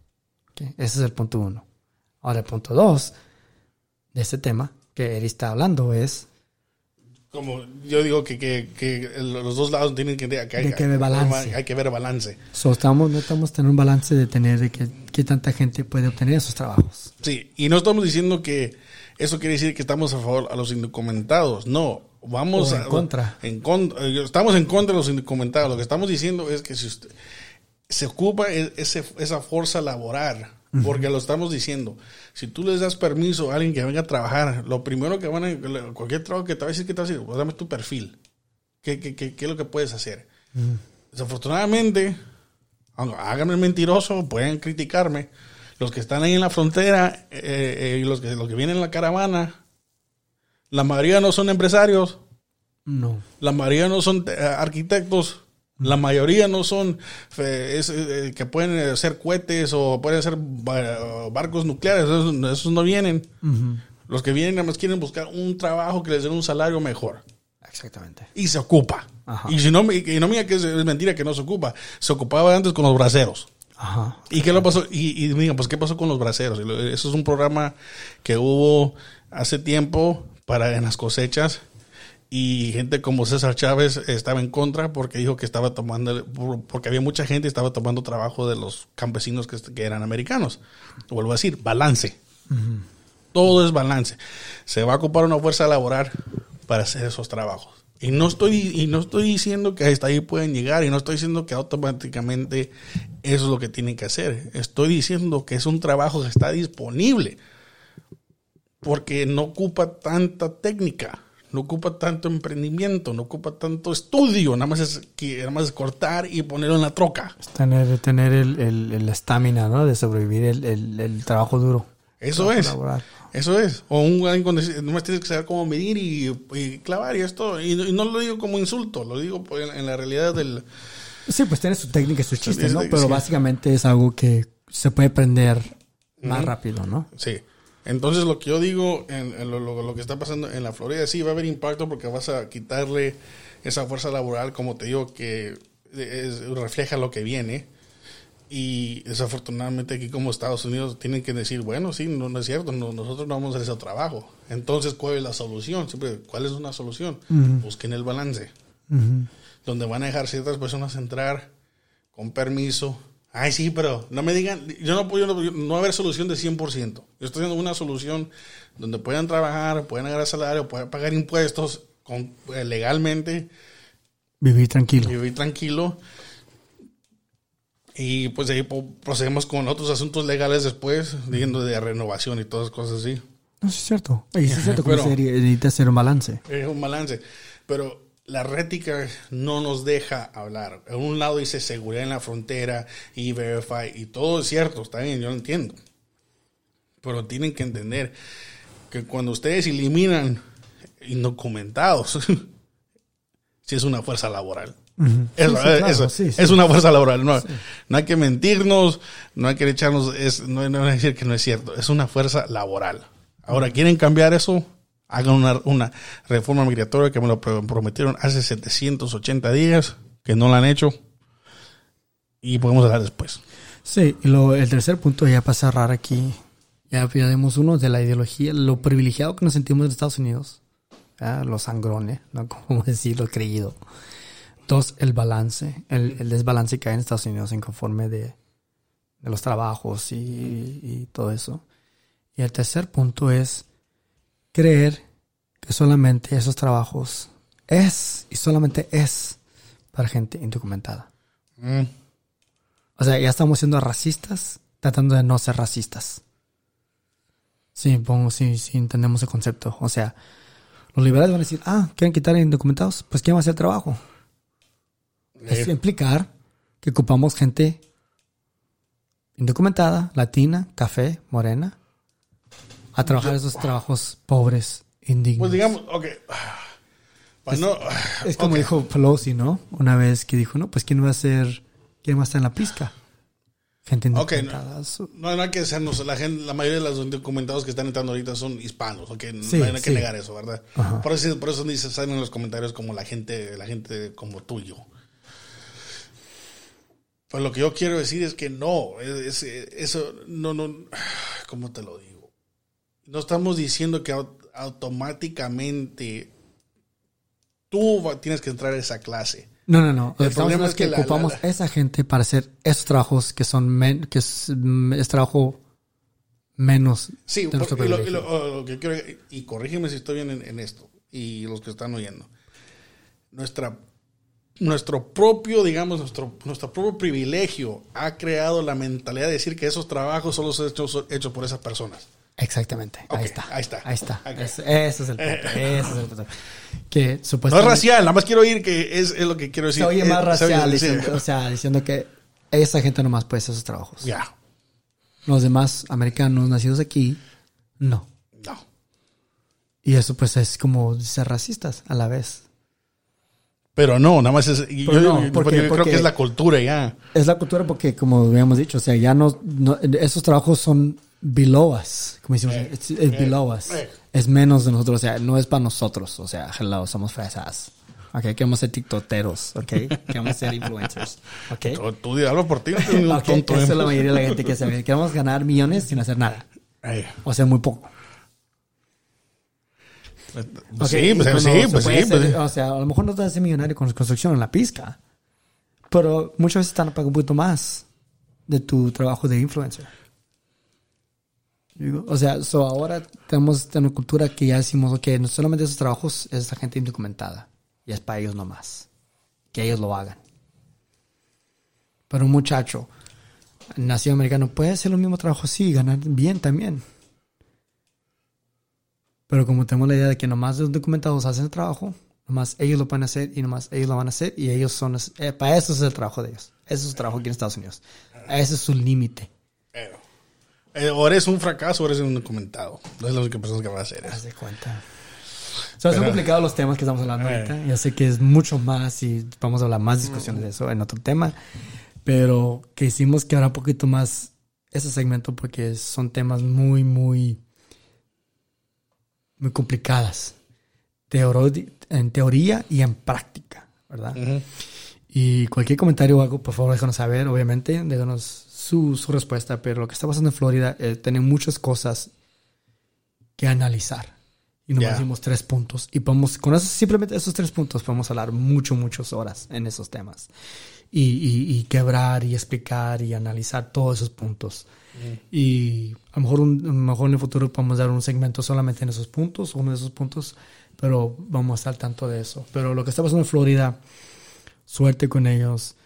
Ese es el punto uno. Ahora, el punto dos de este tema que Eri está hablando es Como yo digo que, que, que los dos lados tienen que, que, De que haber balance. Hay que ver balance. So, estamos, no estamos teniendo un balance de tener de que, qué tanta gente puede obtener esos trabajos. Sí, y no estamos diciendo que eso quiere decir que estamos a favor a los indocumentados. No, vamos O en a- contra. En contra. eh, Estamos en contra de los indocumentados. Lo que estamos diciendo es que si usted se ocupa e- ese, esa fuerza laboral, porque lo estamos diciendo. Si tú les das permiso a alguien que venga a trabajar, lo primero que van a cualquier trabajo que te va a decir que te va a decir, pues dame tu perfil. ¿Qué, qué, qué, qué es lo que puedes hacer? Desafortunadamente, háganme el mentiroso, pueden criticarme. Los que están ahí en la frontera eh, eh, y los que, los que vienen en la caravana, la mayoría no son empresarios, No. la mayoría no son eh, arquitectos, la mayoría no son eh, es, eh, que pueden hacer cohetes o pueden ba- barcos nucleares, esos, esos no vienen. Los que vienen nada más quieren buscar un trabajo que les den un salario mejor. Exactamente. Y se ocupa. Ajá. Y si no, y no me diga que es, es mentira que no se ocupa. Se ocupaba antes con los braceros. Ajá. ¿Y qué lo pasó? Y, y digan, pues, ¿qué pasó con los braceros? Eso es un programa que hubo hace tiempo para en las cosechas. Y gente como César Chávez estaba en contra porque dijo que estaba tomando, por- porque había mucha gente que estaba tomando trabajo de los campesinos que, que eran americanos. Vuelvo a decir, balance. Todo es balance. Se va a ocupar una fuerza laboral para hacer esos trabajos. Y no estoy, y no estoy diciendo que hasta ahí pueden llegar, y no estoy diciendo que automáticamente eso es lo que tienen que hacer. Estoy diciendo que es un trabajo que está disponible. Porque no ocupa tanta técnica, no ocupa tanto emprendimiento, no ocupa tanto estudio, nada más es que nada más es cortar y ponerlo en la troca. Tener, tener el, el, el estamina, ¿no? De sobrevivir el, el, el trabajo duro. Eso es. laboral. Eso es. O un deci- nomás tienes que saber cómo medir y, y clavar y esto. Y, y no lo digo como insulto, lo digo en, en la realidad del. Sí, pues tiene su técnica y sus chistes, ¿no? sí. Pero básicamente es algo que se puede aprender más rápido, ¿no? Sí. Entonces lo que yo digo, en, en lo, lo- lo que está pasando en la Florida, sí va a haber impacto porque vas a quitarle esa fuerza laboral, como te digo, que es- refleja lo que viene. Y desafortunadamente aquí como Estados Unidos tienen que decir, bueno, sí, no, no es cierto, no- nosotros no vamos a hacer ese trabajo. Entonces, ¿cuál es la solución? Siempre, ¿cuál es una solución? Busquen el balance. Ujú. donde van a dejar ciertas personas entrar con permiso. Ay, sí, pero no me digan, yo no puedo, no, no va a haber solución de 100%. Yo estoy dando una solución donde puedan trabajar, puedan agarrar salario, puedan pagar impuestos con, eh, legalmente Vivir tranquilo. vivir tranquilo. Y pues de ahí procedemos con otros asuntos legales después, diciendo de renovación y todas cosas así. No, sí es cierto. Sí es cierto <laughs> que necesita hacer un balance. Es un balance. Pero la rética no nos deja hablar. En un lado dice seguridad en la frontera y verify y todo es cierto, está bien, yo lo entiendo. Pero tienen que entender que cuando ustedes eliminan indocumentados, <laughs> sí es una fuerza laboral. Es, Sí, sí, es- claro, es- sí, sí. es una fuerza laboral. No, no hay que mentirnos, no hay que echarnos, es, no, no hay que decir que no es cierto. Es una fuerza laboral. Ahora, ¿quieren cambiar eso? Hagan una, una reforma migratoria que me lo pro- prometieron hace 780 días, que no la han hecho. Y podemos hablar después. Sí, lo, el tercer punto ya para cerrar aquí, ya vimos uno de la ideología, lo privilegiado que nos sentimos en Estados Unidos, ¿ya? los sangrones, ¿no? <laughs> Como decirlo, creído. Dos, el balance, el, el desbalance que hay en Estados Unidos en conforme de, de los trabajos y, y todo eso. Y el tercer punto es creer que solamente esos trabajos es y solamente es para gente indocumentada. Mm. O sea, ya estamos siendo racistas tratando de no ser racistas. Sí, pongo, sí, sí, entendemos el concepto. O sea, los liberales van a decir, ah, ¿quieren quitar a indocumentados? Pues ¿quién va a hacer el trabajo? Es implicar que ocupamos gente indocumentada, latina, café, morena, a trabajar esos trabajos pobres, indignos. pues digamos, ok. Pues no, Es como dijo Pelosi, ¿no? Una vez que dijo, no, pues ¿quién va a ser, quién va a estar en la pizca? Gente indocumentada. Su- No, no hay que sernos, la gente, la mayoría de los documentados que están entrando ahorita son hispanos, ok, no, Sí, hay que sí. negar eso, ¿verdad? Ajá. Por eso, por eso ni se salen en los comentarios como la gente, la gente como tú y yo. Pues lo que yo quiero decir es que no, es- es- eso, no, no, <sighs> ¿cómo te lo digo? No estamos diciendo que au- automáticamente tú tienes que entrar a esa clase. No, no, no. El problema es que, que la- ocupamos la- la- esa gente para hacer esos trabajos que son, men- que es, mm, es trabajo menos Sí, de y lo, y lo- lo que quiero, y corrígeme si estoy bien en, en esto, y los que están oyendo. Nuestra, nuestro propio, digamos, nuestro, nuestro propio privilegio ha creado la mentalidad de decir que esos trabajos solo son hechos, hechos por esas personas. Exactamente. Ahí está. ahí está. Ahí está. Ok. Es- ese es el punto. <laughs> ese es el punto. Que No es supuestamente. racial, nada más quiero oír que es, es lo que quiero decir. se oye más racial, diciendo, o sea, diciendo que esa gente nomás puede hacer esos trabajos. Ya, Los demás americanos nacidos aquí, no. no. Y eso pues es como ser racistas a la vez. Pero no, nada más es. Pero yo no, porque- yo creo porque- que es la cultura ya. Es la cultura porque, como habíamos dicho, o sea, ya no, no- esos trabajos son below us, como decimos, Eh, es, es below us. eh. Es menos de nosotros, o sea, no es para nosotros, o sea, hello, somos fresas. Ok, queremos ser tiktoteros, ok, queremos ser influencers, ok. Tú, tú di algo por ti, no tienes ningún Ok, tonto. ¿eh? es la mayoría de la gente que sabe. Queremos ganar millones sin hacer nada, o sea, muy poco. Ok, sí, pues, sí, pues pues sí. O sea, a lo mejor no te hace millonario con construcción en la pizca, pero muchas veces están pagando un poquito más de tu trabajo de influencer. Digo, O sea, so ahora tenemos una cultura que ya decimos, ok, no solamente esos trabajos es esa gente indocumentada y es para ellos nomás, que ellos lo hagan. Pero un muchacho nacido americano puede hacer el mismo trabajo, sí, y ganar bien también. Pero como tenemos la idea de que nomás los documentados hacen el trabajo, nomás ellos lo pueden hacer y nomás ellos lo van a hacer y ellos son... eh, para eso es el trabajo de ellos. Ese es su trabajo aquí en Estados Unidos. Ese es su límite. Pero, o eres un fracaso o eres un documentado. No es la única persona que va a hacer Haz eso. de cuenta. son Pero- complicados los temas que estamos hablando Eh. ahorita. Yo sé que es mucho más y vamos a hablar más discusiones de eso en otro tema. Pero que hicimos que ahora un poquito más ese segmento porque son temas muy, muy, muy complicadas. Teoro- en teoría y en práctica, ¿verdad? Ujú. Y cualquier comentario o algo, por favor, déjanos saber, obviamente, déjanos su, su respuesta. Pero lo que está pasando en Florida, eh, tiene muchas cosas que analizar. Y nomás dimos tres puntos. Y podemos, con esos, simplemente esos tres puntos, podemos hablar mucho, muchas horas en esos temas. Y, y, y quebrar y explicar y analizar todos esos puntos. Y a lo mejor, un- a lo mejor en el futuro podemos dar un segmento solamente en esos puntos, uno de esos puntos, pero vamos a estar al tanto de eso. Pero lo que está pasando en Florida, suerte con ellos.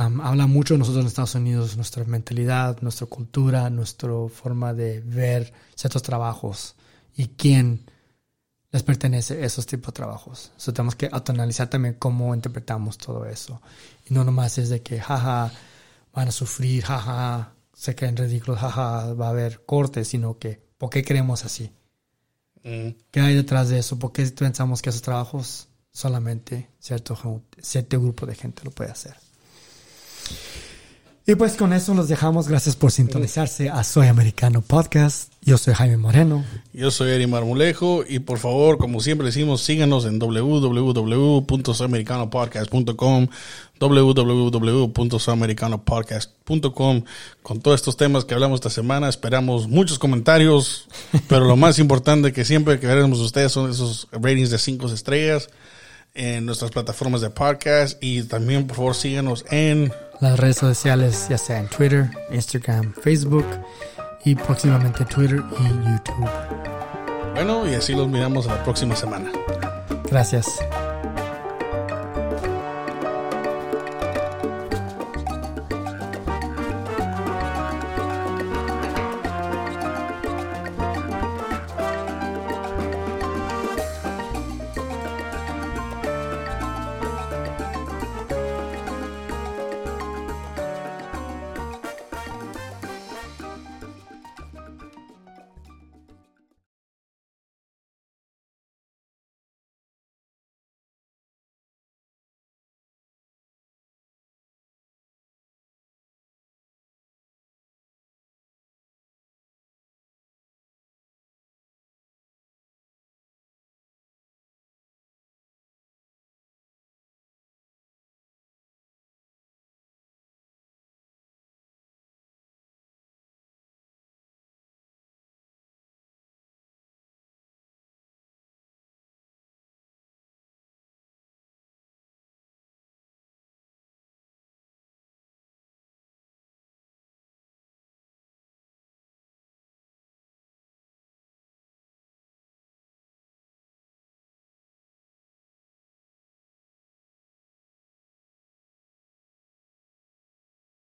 Habla mucho de nosotros en Estados Unidos, nuestra mentalidad, nuestra cultura, nuestra forma de ver ciertos trabajos y quién les pertenece esos tipos de trabajos. So, tenemos que autoanalizar también cómo interpretamos todo eso. Y no nomás es de que, jaja, van a sufrir, jaja, se creen ridículos, jaja, va a haber cortes, sino que, ¿por qué creemos así? Mm. ¿Qué hay detrás de eso? ¿Por qué pensamos que esos trabajos solamente cierto, cierto grupo de gente lo puede hacer? Y pues con eso los dejamos. Gracias por sintonizarse a Soy Americano Podcast. Yo soy Jaime Moreno. Yo soy Eri Marmolejo y por favor, como siempre decimos, síganos en www.soamericanopodcast.com www.soamericanopodcast.com con todos estos temas que hablamos esta semana. Esperamos muchos comentarios, pero lo más importante que siempre que veremos ustedes son esos ratings de 5 estrellas en nuestras plataformas de podcast y también por favor síganos en las redes sociales, ya sea en Twitter, Instagram, Facebook y próximamente Twitter y YouTube. Bueno, y así los miramos la próxima semana. Gracias.